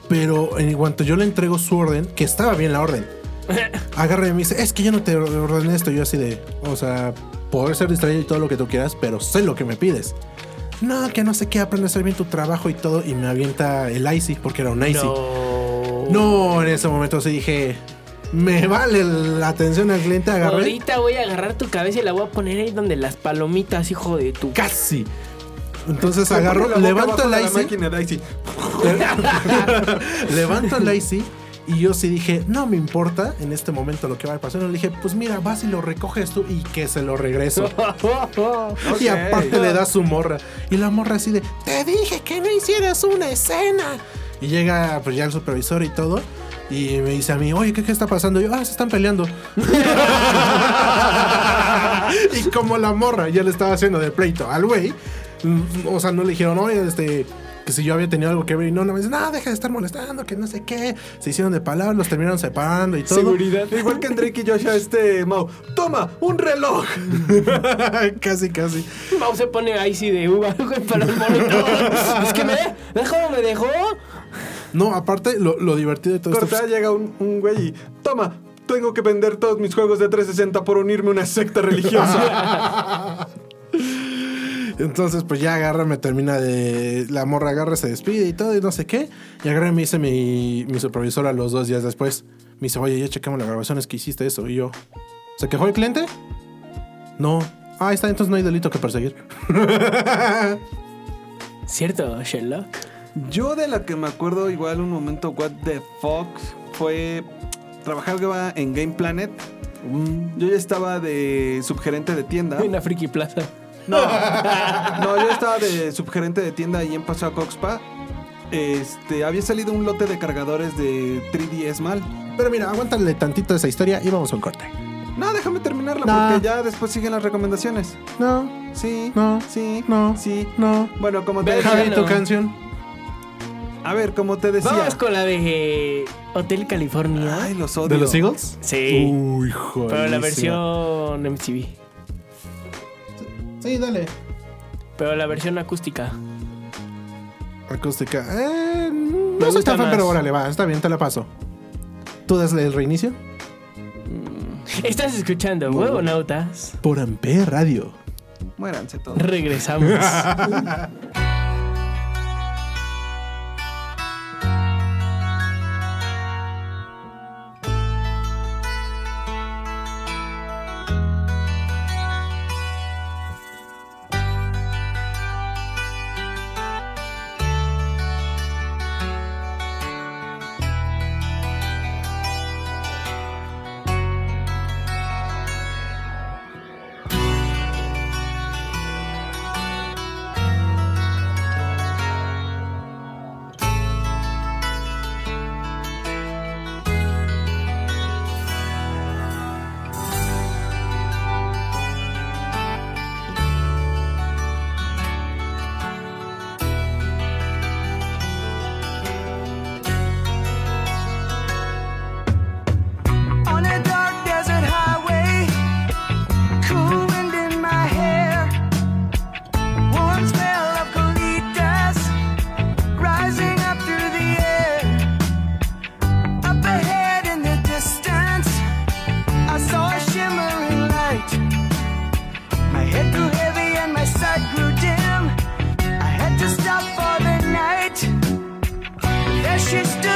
Speaker 4: Pero en cuanto yo le entrego su orden, que estaba bien la orden, agarra y me dice: Es que yo no te ordené esto. Yo así de, o sea, poder ser distraído y todo lo que tú quieras, pero sé lo que me pides. No, que no sé qué, aprende a hacer bien tu trabajo y todo. Y me avienta el ICY, porque era un ICY.
Speaker 5: No.
Speaker 4: No, en ese momento sí dije, me vale la atención al cliente, agarré.
Speaker 5: Ahorita voy a agarrar tu cabeza y la voy a poner ahí donde las palomitas, hijo de tu.
Speaker 4: Casi. Entonces agarro,
Speaker 3: la
Speaker 4: levanto el
Speaker 3: la
Speaker 4: IC,
Speaker 3: máquina de IC.
Speaker 4: levanto el IC y yo sí dije, no me importa en este momento lo que va a pasar. Le dije, pues mira, vas y lo recoges tú y que se lo regreso. Y aparte le da su morra. Y la morra así de, te dije que no hicieras una escena. Y llega pues ya el supervisor y todo. Y me dice a mí, oye, ¿qué, qué está pasando? Y yo, ah, se están peleando. y como la morra ya le estaba haciendo de pleito al güey, mm, o sea, no le dijeron, oye, este, que si yo había tenido algo que ver y no, no me dicen, no, deja de estar molestando, que no sé qué. Se hicieron de palabras, los terminaron separando y todo.
Speaker 5: Seguridad.
Speaker 3: Igual que en Drake y Joshua, este Mau. Toma, un reloj.
Speaker 4: casi, casi.
Speaker 5: Mau se pone icy de uva güey, para el monitor. es que me dejó, me dejó.
Speaker 4: No, aparte, lo, lo divertido de todo esto.
Speaker 3: Corta, llega un, un güey y. Toma, tengo que vender todos mis juegos de 360 por unirme a una secta religiosa.
Speaker 4: Entonces, pues ya agarra, me termina de. La morra agarra, se despide y todo, y no sé qué. Y agarra y me dice mi, mi supervisor a los dos días después. Me dice, oye, ya checamos las grabaciones que hiciste eso. Y yo, ¿se quejó el cliente? No. Ah, ahí está, entonces no hay delito que perseguir.
Speaker 5: Cierto, Sherlock.
Speaker 3: Yo de la que me acuerdo, igual un momento, what the fuck, fue trabajar en Game Planet. Yo ya estaba de subgerente de tienda.
Speaker 5: En la Friki Plaza.
Speaker 3: No, no, yo estaba de subgerente de tienda ahí en Paso a Coxpa. Este, había salido un lote de cargadores de 3DS mal.
Speaker 4: Pero mira, aguántale tantito esa historia y vamos a un corte.
Speaker 3: No, déjame terminarla
Speaker 4: No.
Speaker 3: porque ya después siguen las recomendaciones.
Speaker 4: No,
Speaker 3: Sí,
Speaker 4: No.
Speaker 3: sí,
Speaker 4: no,
Speaker 3: sí.
Speaker 4: no.
Speaker 3: Bueno, como te
Speaker 5: Deja
Speaker 3: decía,
Speaker 4: Javi,
Speaker 5: Bueno.
Speaker 4: tu canción.
Speaker 3: a ver, como te decía.
Speaker 5: Vamos con la de Hotel California.
Speaker 3: Ay, los odio.
Speaker 4: ¿De los Eagles?
Speaker 5: Sí.
Speaker 4: Uy, joder.
Speaker 5: pero la versión MTV.
Speaker 4: Sí, dale.
Speaker 5: Pero la versión acústica.
Speaker 4: Acústica. Eh,
Speaker 5: Me
Speaker 4: no soy
Speaker 5: gusta
Speaker 4: tan fan,
Speaker 5: más.
Speaker 4: pero órale, va, está bien, te la paso. ¿Tú dasle el reinicio?
Speaker 5: Estás escuchando Huevonautas.
Speaker 4: Por Amper Radio.
Speaker 3: Muéranse todos.
Speaker 5: Regresamos.
Speaker 6: just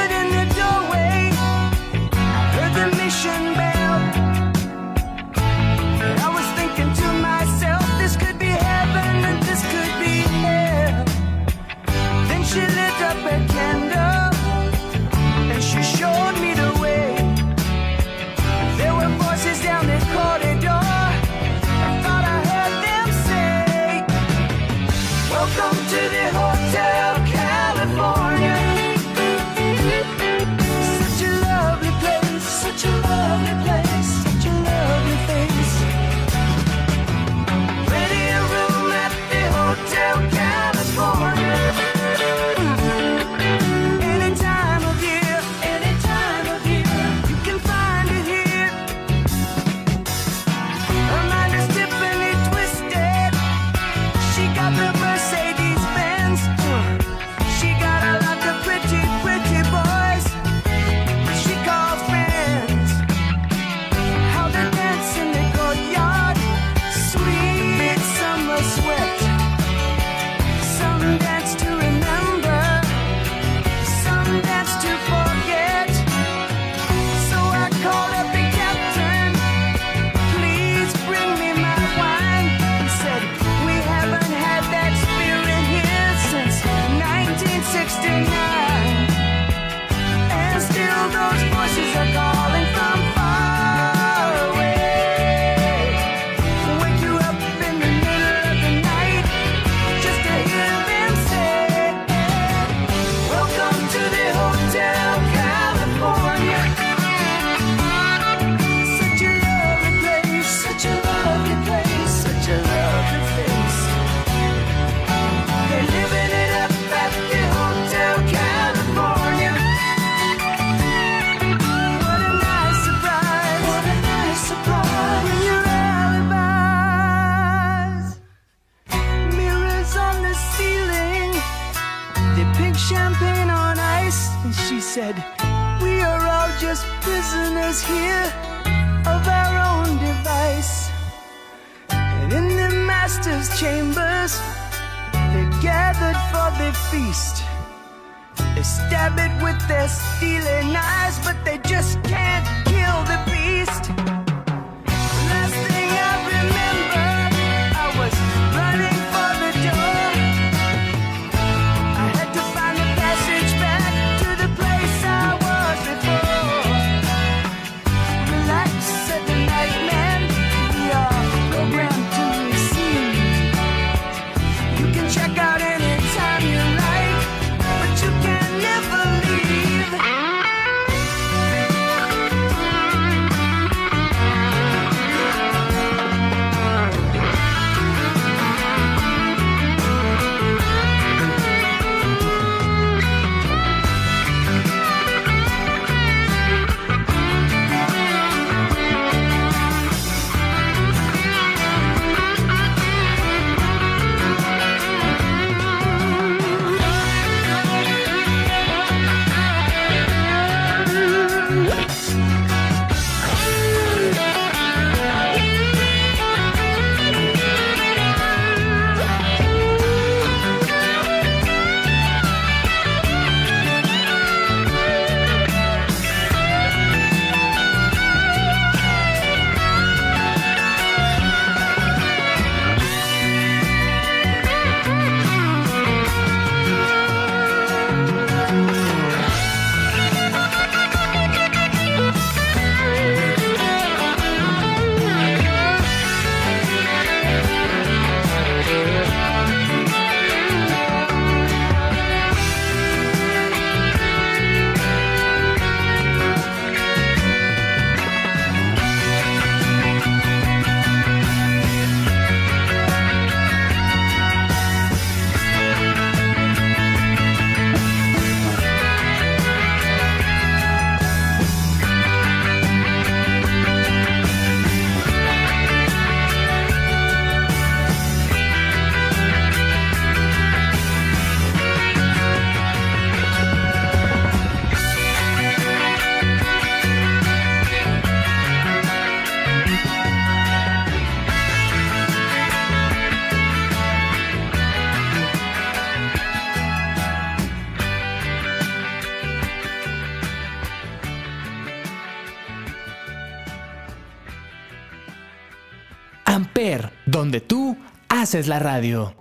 Speaker 1: haces la radio.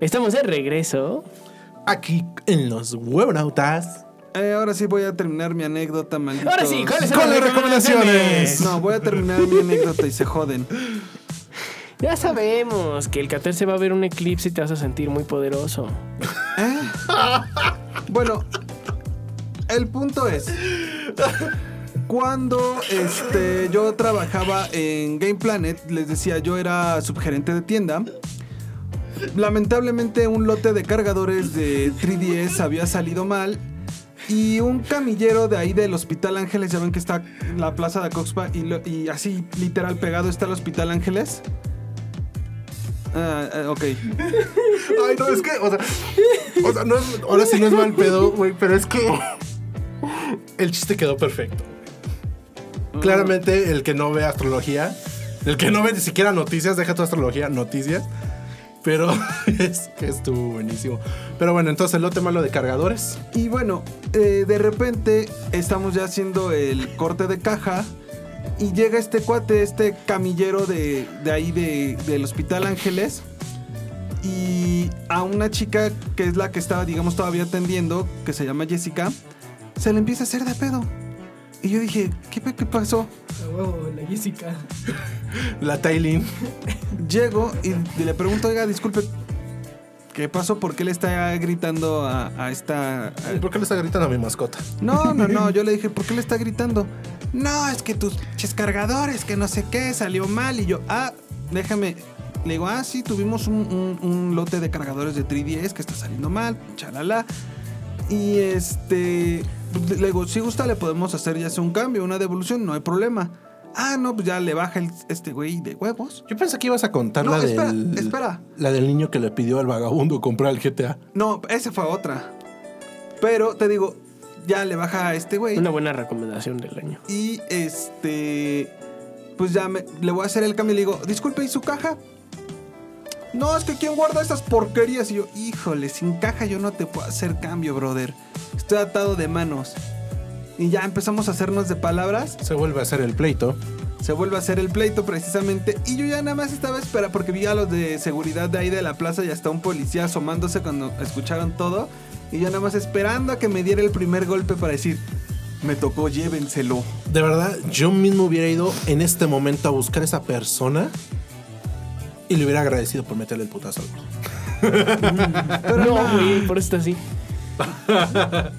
Speaker 5: Estamos de regreso.
Speaker 4: Aquí en los Webnautas.
Speaker 3: Eh, ahora sí voy a terminar mi anécdota, maldito.
Speaker 5: Ahora sí, ¿cuáles son las
Speaker 4: recomendaciones.
Speaker 3: No, voy a terminar mi anécdota y se joden.
Speaker 5: Ya sabemos que el 14 va a haber un eclipse y te vas a sentir muy poderoso.
Speaker 3: ¿Eh? Bueno, el punto es. Cuando este, yo trabajaba en Game Planet, les decía, yo era subgerente de tienda. Lamentablemente un lote de cargadores de 3DS había salido mal y un camillero de ahí del Hospital Ángeles, ya ven que está en la plaza de Coxpa y, así literal pegado está el Hospital Ángeles. Ah, ah, ok.
Speaker 4: Ay, no, es que, o sea, no ahora sí no es mal pedo, güey, pero es que el chiste quedó perfecto. Claramente, el que no ve astrología, el que no ve ni siquiera noticias, deja tu astrología, noticias. Pero es que estuvo buenísimo. Pero bueno, entonces el lote malo de cargadores.
Speaker 3: Y bueno, eh, de repente estamos ya haciendo el corte de caja y llega este cuate, este camillero de, de ahí de- del Hospital Ángeles y a una chica que es la que estaba, digamos, todavía atendiendo, que se llama Jessica, se le empieza a hacer de pedo. Y yo dije, ¿qué, pe- qué pasó?
Speaker 5: la Jessica.
Speaker 4: La Tailin.
Speaker 3: Llego y le pregunto, oiga, disculpe, ¿qué pasó? ¿Por qué le está gritando a, a esta... a-
Speaker 4: ¿Por qué le está gritando a mi mascota?
Speaker 3: No, no, no. Yo le dije, ¿por qué le está gritando? No, es que tus cargadores, que no sé qué, salió mal. Y yo, ah, déjame. Le digo, ah, sí, tuvimos un, un- un lote de cargadores de 3DS que está saliendo mal, chalala. Y este. Le digo, si gusta, le podemos hacer ya sea un cambio, una devolución, no hay problema. Ah, no, pues ya le baja el- este güey de huevos.
Speaker 4: Yo pensé que ibas a contar
Speaker 3: No,
Speaker 4: la
Speaker 3: espera,
Speaker 4: del.
Speaker 3: espera.
Speaker 4: La del niño que le pidió al vagabundo comprar el GTA.
Speaker 3: No, esa fue otra. Pero te digo, ya le baja a este güey.
Speaker 5: Una buena recomendación del año.
Speaker 3: Y este. Pues ya me- le voy a hacer el cambio y le digo, disculpe, ¿y su caja? No, es que ¿quién guarda esas porquerías? Y yo, híjole, sin caja yo no te puedo hacer cambio, brother. Estoy atado de manos. Y ya empezamos a hacernos de palabras.
Speaker 4: Se vuelve a hacer el pleito.
Speaker 3: Se vuelve a hacer el pleito precisamente. Y yo ya nada más estaba esperando porque vi a los de seguridad de ahí de la plaza y hasta un policía asomándose cuando escucharon todo. Y yo nada más esperando a que me diera el primer golpe para decir, me tocó, llévenselo.
Speaker 4: De verdad, yo mismo hubiera ido en este momento a buscar a esa persona y le hubiera agradecido por meterle el putazo al gordo.
Speaker 5: no, güey, por eso está así.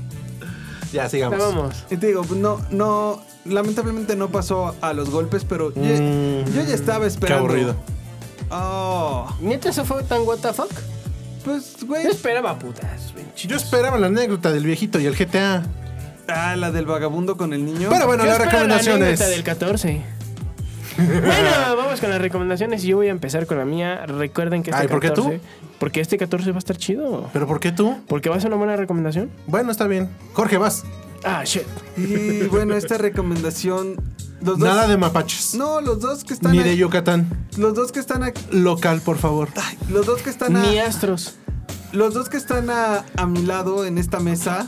Speaker 4: Ya, sigamos.
Speaker 5: Ya vamos.
Speaker 3: Y te digo, no, no, lamentablemente no pasó a los golpes, pero yo-
Speaker 4: Mm,
Speaker 3: yo, ya estaba esperando.
Speaker 4: Qué aburrido.
Speaker 3: Oh,
Speaker 5: ¿Neta eso fue tan what the fuck?
Speaker 3: pues, güey.
Speaker 5: Yo esperaba putas, güey.
Speaker 4: Yo esperaba la anécdota del viejito y el GTA.
Speaker 3: Ah, la del vagabundo con el niño.
Speaker 4: Pero bueno,
Speaker 5: Yo
Speaker 4: las
Speaker 5: espero la anécdota del 14. Bueno, vamos con las recomendaciones y yo voy a empezar con la mía. Recuerden que este
Speaker 4: Ay, ¿por qué tú?
Speaker 5: 14 Porque este 14 va a estar chido.
Speaker 4: ¿Pero por qué tú?
Speaker 5: Porque va a ser una buena recomendación.
Speaker 4: Bueno, está bien. Jorge, vas.
Speaker 5: Ah, shit.
Speaker 3: Y bueno, esta recomendación. Los dos,
Speaker 4: Nada de mapaches.
Speaker 3: No, los dos que están
Speaker 4: Ni de Yucatán.
Speaker 3: Los dos que están aquí.
Speaker 4: Local, por favor.
Speaker 3: ay, Los dos que están a,
Speaker 5: Ni astros.
Speaker 3: Los dos que están a, a mi lado en esta mesa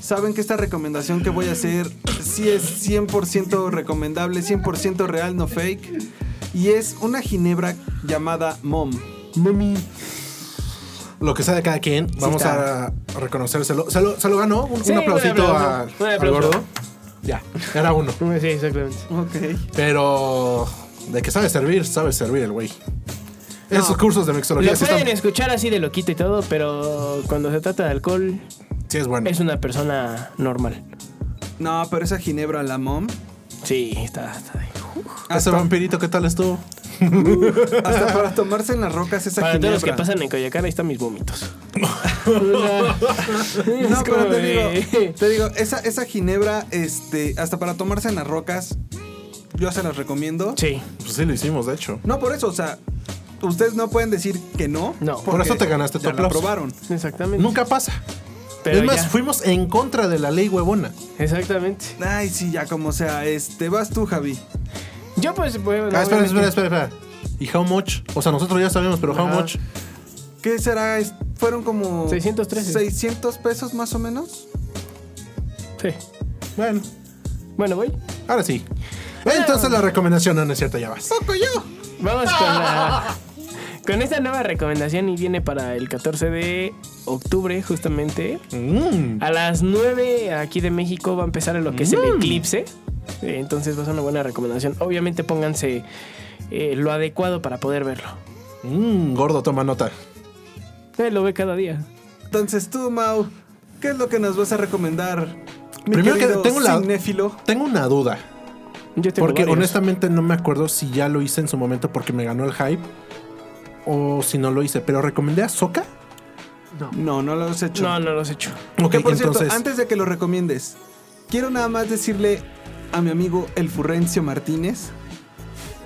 Speaker 3: saben que esta recomendación que voy a hacer sí es 100% recomendable, 100% real, no fake. Y es una ginebra llamada Mom. Mommy.
Speaker 4: Lo que sea de cada quien, vamos a reconocérselo. Se lo, se lo ganó. Un,
Speaker 5: Sí,
Speaker 4: un aplausito
Speaker 5: un aplauso.
Speaker 4: a- al gordo. Ya, era uno.
Speaker 5: Sí, exactamente.
Speaker 3: Ok.
Speaker 4: Pero de que sabe servir, sabe servir el güey. Esos cursos de mixología
Speaker 5: Lo pueden
Speaker 4: están-
Speaker 5: escuchar así de loquito y todo, pero cuando se trata de alcohol,
Speaker 4: sí es bueno.
Speaker 5: es una persona normal.
Speaker 3: No, pero esa ginebra, la Mom,
Speaker 5: Sí, está, está bien.
Speaker 4: Ese vampirito, ¿qué tal estuvo?
Speaker 3: hasta para tomarse en las rocas esa
Speaker 5: Para todos
Speaker 3: ginebra.
Speaker 5: los que pasan en Coyacán, ahí están mis vómitos.
Speaker 3: No,
Speaker 5: Es
Speaker 3: pero
Speaker 5: como
Speaker 3: te
Speaker 5: de-
Speaker 3: digo, te digo, esa, esa ginebra, este, hasta para tomarse en las rocas, yo se las recomiendo.
Speaker 5: Sí.
Speaker 4: Pues sí, lo hicimos, de hecho.
Speaker 3: No por eso, o sea, ustedes no pueden decir que no.
Speaker 5: No.
Speaker 3: porque
Speaker 4: Por eso te ganaste tu
Speaker 3: ya la
Speaker 4: aplauso.
Speaker 3: probaron.
Speaker 5: Exactamente.
Speaker 4: Nunca pasa.
Speaker 5: Pero
Speaker 4: es más,
Speaker 5: ya.
Speaker 4: fuimos en contra de la ley huevona.
Speaker 5: Exactamente.
Speaker 3: Ay, sí, ya como sea. Este, vas tú, Javi.
Speaker 5: Yo pues, bueno,
Speaker 4: ah, espera, espera, espera, espera. ¿Y how much? O sea, nosotros ya sabemos, pero how much?
Speaker 3: ¿Qué será? Fueron como
Speaker 5: 613.
Speaker 3: 600 pesos más o menos.
Speaker 5: Sí.
Speaker 4: Bueno,
Speaker 5: Bueno, voy.
Speaker 4: ahora sí. Entonces la recomendación no, no es cierta, ya vas.
Speaker 3: Poco yo.
Speaker 5: Vamos con la. Con esta nueva recomendación y viene para el 14 de octubre, justamente.
Speaker 4: Mm.
Speaker 5: A las 9 aquí de México va a empezar lo que es el eclipse. Eh, Entonces va a ser una buena recomendación. Obviamente pónganse eh, lo adecuado para poder verlo.
Speaker 4: Mm, gordo, toma nota.
Speaker 5: Eh, lo ve cada día.
Speaker 3: Entonces tú, Mau, ¿qué es lo que nos vas a recomendar? Mi
Speaker 4: Primero que tengo la-
Speaker 3: cinéfilo?
Speaker 4: Tengo una duda.
Speaker 5: Yo tengo
Speaker 4: Porque
Speaker 5: varios.
Speaker 4: honestamente no me acuerdo si ya lo hice en su momento porque me ganó el hype. O si no lo hice. Pero recomendé a Soca.
Speaker 3: No, no lo has hecho.
Speaker 5: No, no los he hecho.
Speaker 4: Ok,
Speaker 3: que por
Speaker 4: entonces.
Speaker 3: cierto, antes de que lo recomiendes, quiero nada más decirle a mi amigo el Furrencio Martínez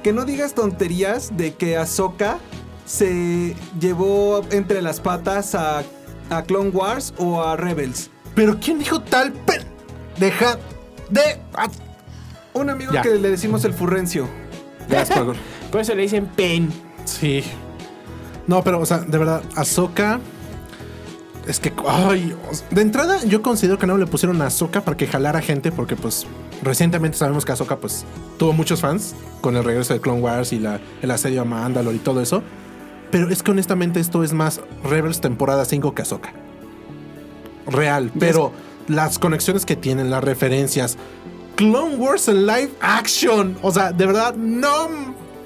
Speaker 3: que no digas tonterías de que Ahsoka se llevó entre las patas a, a Clone Wars o a Rebels.
Speaker 4: Pero ¿quién dijo tal pe... Deja de. Ah,
Speaker 3: Un amigo
Speaker 4: Ya.
Speaker 3: que le decimos el Furrencio.
Speaker 4: Gracias.
Speaker 5: Por eso le dicen pen.
Speaker 4: Sí. No, pero, o sea, de verdad, Ahsoka. Es que, ay, de entrada yo considero que no le pusieron a Ahsoka para que jalara gente porque pues recientemente sabemos que Ahsoka pues tuvo muchos fans con el regreso de Clone Wars y la, el asedio a Mandalore y todo eso. Pero es que honestamente esto es más Rebels temporada 5 que Ahsoka. Real, pero las conexiones que tienen, las referencias. Clone Wars en live action. O sea, de verdad, no.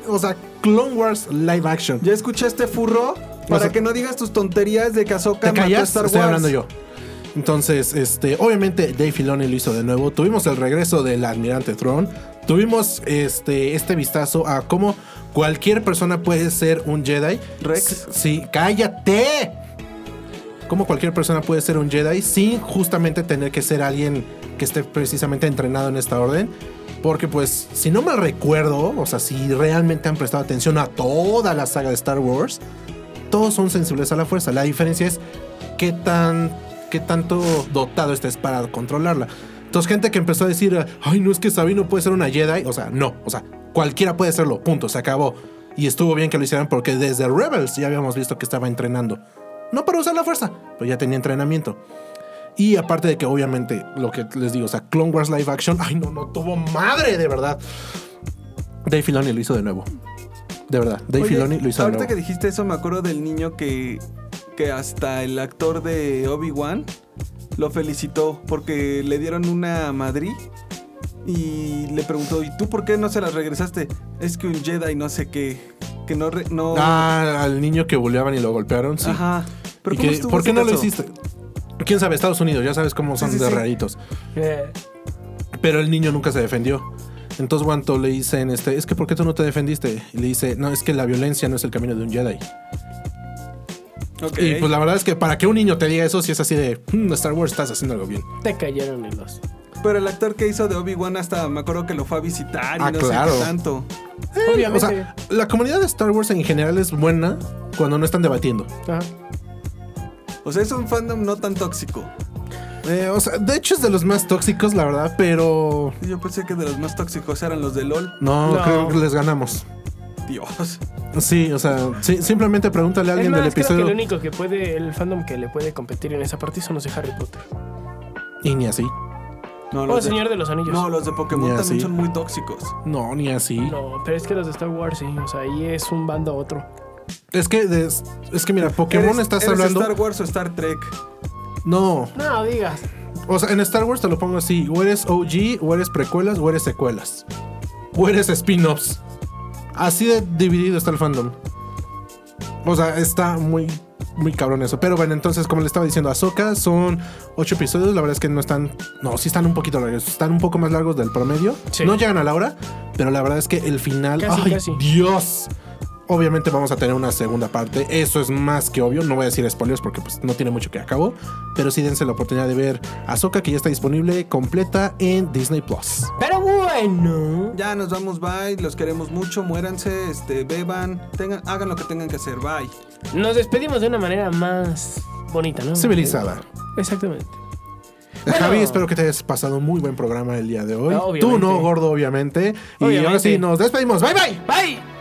Speaker 4: O sea, Clone Wars live action.
Speaker 3: ¿Ya escuchaste, Furro? Para
Speaker 4: sea-
Speaker 3: que no digas tus tonterías de que Ahsoka
Speaker 4: ¿Te
Speaker 3: mató a
Speaker 4: callas?
Speaker 3: Star
Speaker 4: Estoy
Speaker 3: Wars.
Speaker 4: hablando yo. Entonces, este, obviamente Dave Filoni lo hizo de nuevo. Tuvimos el regreso del Almirante Throne. Tuvimos este, este vistazo a cómo cualquier persona puede ser un Jedi.
Speaker 3: Rex.
Speaker 4: Sí, cállate. Cómo cualquier persona puede ser un Jedi sin justamente tener que ser alguien que esté precisamente entrenado en esta orden. Porque pues, si no me recuerdo, o sea, si realmente han prestado atención a toda la saga de Star Wars, todos son sensibles a la fuerza. La diferencia es qué tan qué tanto dotado estés para controlarla. Entonces, gente que empezó a decir, ay, no es que Sabino puede ser una Jedi. O sea, no. O sea, cualquiera puede serlo. Punto. Se acabó. Y estuvo bien que lo hicieran porque desde Rebels ya habíamos visto que estaba entrenando. No para usar la fuerza, pero ya tenía entrenamiento. Y aparte de que obviamente lo que les digo, o sea, Clone Wars Live Action, ay no, no tuvo madre de verdad. Dave Filoni lo hizo de nuevo. De verdad, Dave
Speaker 3: Oye,
Speaker 4: Filoni lo hizo
Speaker 3: ahorita
Speaker 4: nuevo.
Speaker 3: que dijiste eso, me acuerdo del niño que, que hasta el actor de Obi-Wan lo felicitó porque le dieron una Madrid y le preguntó, ¿y tú por qué no se las regresaste? Es que un Jedi no sé qué, que no... re- no
Speaker 4: Ah, al niño que buleaban y lo golpearon, sí.
Speaker 3: Ajá. Pero
Speaker 4: ¿Y
Speaker 3: ¿cómo
Speaker 4: que-
Speaker 3: estuvo
Speaker 4: ¿Por qué no lo hiciste? ¿Quién sabe? Estados Unidos, ya sabes cómo son
Speaker 3: sí,
Speaker 4: de
Speaker 3: sí.
Speaker 4: raritos.
Speaker 5: Eh,
Speaker 4: Pero el niño nunca se defendió. Entonces Guanto le dicen, este, es que ¿por qué tú no te defendiste? Y le dice, no, es que la violencia no es el camino de un Jedi. Y pues la verdad es que para que un niño te diga eso, si es así de, "Hmm, Star Wars estás haciendo algo bien.
Speaker 5: te cayeron en los.
Speaker 3: Pero el actor que hizo de Obi-Wan hasta me acuerdo que lo fue a visitar y
Speaker 4: Ah,
Speaker 3: no
Speaker 4: claro.
Speaker 3: sé qué tanto.
Speaker 4: O
Speaker 5: Obviamente.
Speaker 4: sea, la comunidad de Star Wars en general es buena cuando no están debatiendo.
Speaker 5: Ajá.
Speaker 3: O sea, es un fandom no tan tóxico.
Speaker 4: Eh, o sea, de hecho es de los más tóxicos, la verdad, pero
Speaker 3: Yo pensé que de los más tóxicos eran los de LOL.
Speaker 4: no,
Speaker 5: No.
Speaker 4: creo que les ganamos.
Speaker 3: Dios.
Speaker 4: Sí, o sea, sí, simplemente pregúntale a alguien
Speaker 5: más,
Speaker 4: del
Speaker 5: creo que
Speaker 4: episodio.
Speaker 5: el único que puede, el fandom que le puede competir en esa parte son los de Harry Potter.
Speaker 4: Y ni así.
Speaker 3: No,
Speaker 5: O
Speaker 3: de,
Speaker 5: Señor de los Anillos.
Speaker 3: no, los de Pokémon también son muy tóxicos.
Speaker 4: No, ni así.
Speaker 5: No, pero es que los de Star Wars sí, o sea, ahí es un bando a otro.
Speaker 4: Es que de- es que mira, Pokémon
Speaker 3: ¿Eres-
Speaker 4: estás
Speaker 3: eres
Speaker 4: hablando.
Speaker 3: Star Wars o Star Trek?
Speaker 4: No,
Speaker 5: No, digas.
Speaker 4: o sea, en Star Wars te lo pongo así, o eres OG, o eres precuelas, o eres secuelas. O eres spin-offs. Así de dividido está el fandom. O sea, está muy muy cabrón eso. Pero bueno, entonces, como le estaba diciendo, Ahsoka son ocho episodios. La verdad es que no están. No, sí están un poquito largos. Están un poco más largos del promedio.
Speaker 5: Sí.
Speaker 4: No llegan a la hora, pero la verdad es que el final.
Speaker 5: Casi,
Speaker 4: ¡Ay,
Speaker 5: casi.
Speaker 4: Dios! Obviamente vamos a tener una segunda parte. Eso es más que obvio. No voy a decir spoilers porque pues, no tiene mucho que acabó. Pero sí dense la oportunidad de ver Ahsoka, que ya está disponible completa en Disney Plus.
Speaker 5: Pero bueno.
Speaker 3: Ya nos vamos, bye. Los queremos mucho. Muéranse, este, beban, tengan, hagan lo que tengan que hacer, bye.
Speaker 5: Nos despedimos de una manera más bonita, ¿no?
Speaker 4: Civilizada.
Speaker 5: Exactamente.
Speaker 4: Javi, espero que te hayas pasado un muy buen programa el día de hoy. Tú
Speaker 5: obviamente.
Speaker 4: no, gordo, obviamente. Y ahora
Speaker 5: Obviamente.
Speaker 4: sí, nos despedimos. Bye bye.
Speaker 5: Bye.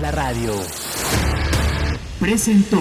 Speaker 1: La radio. Presentó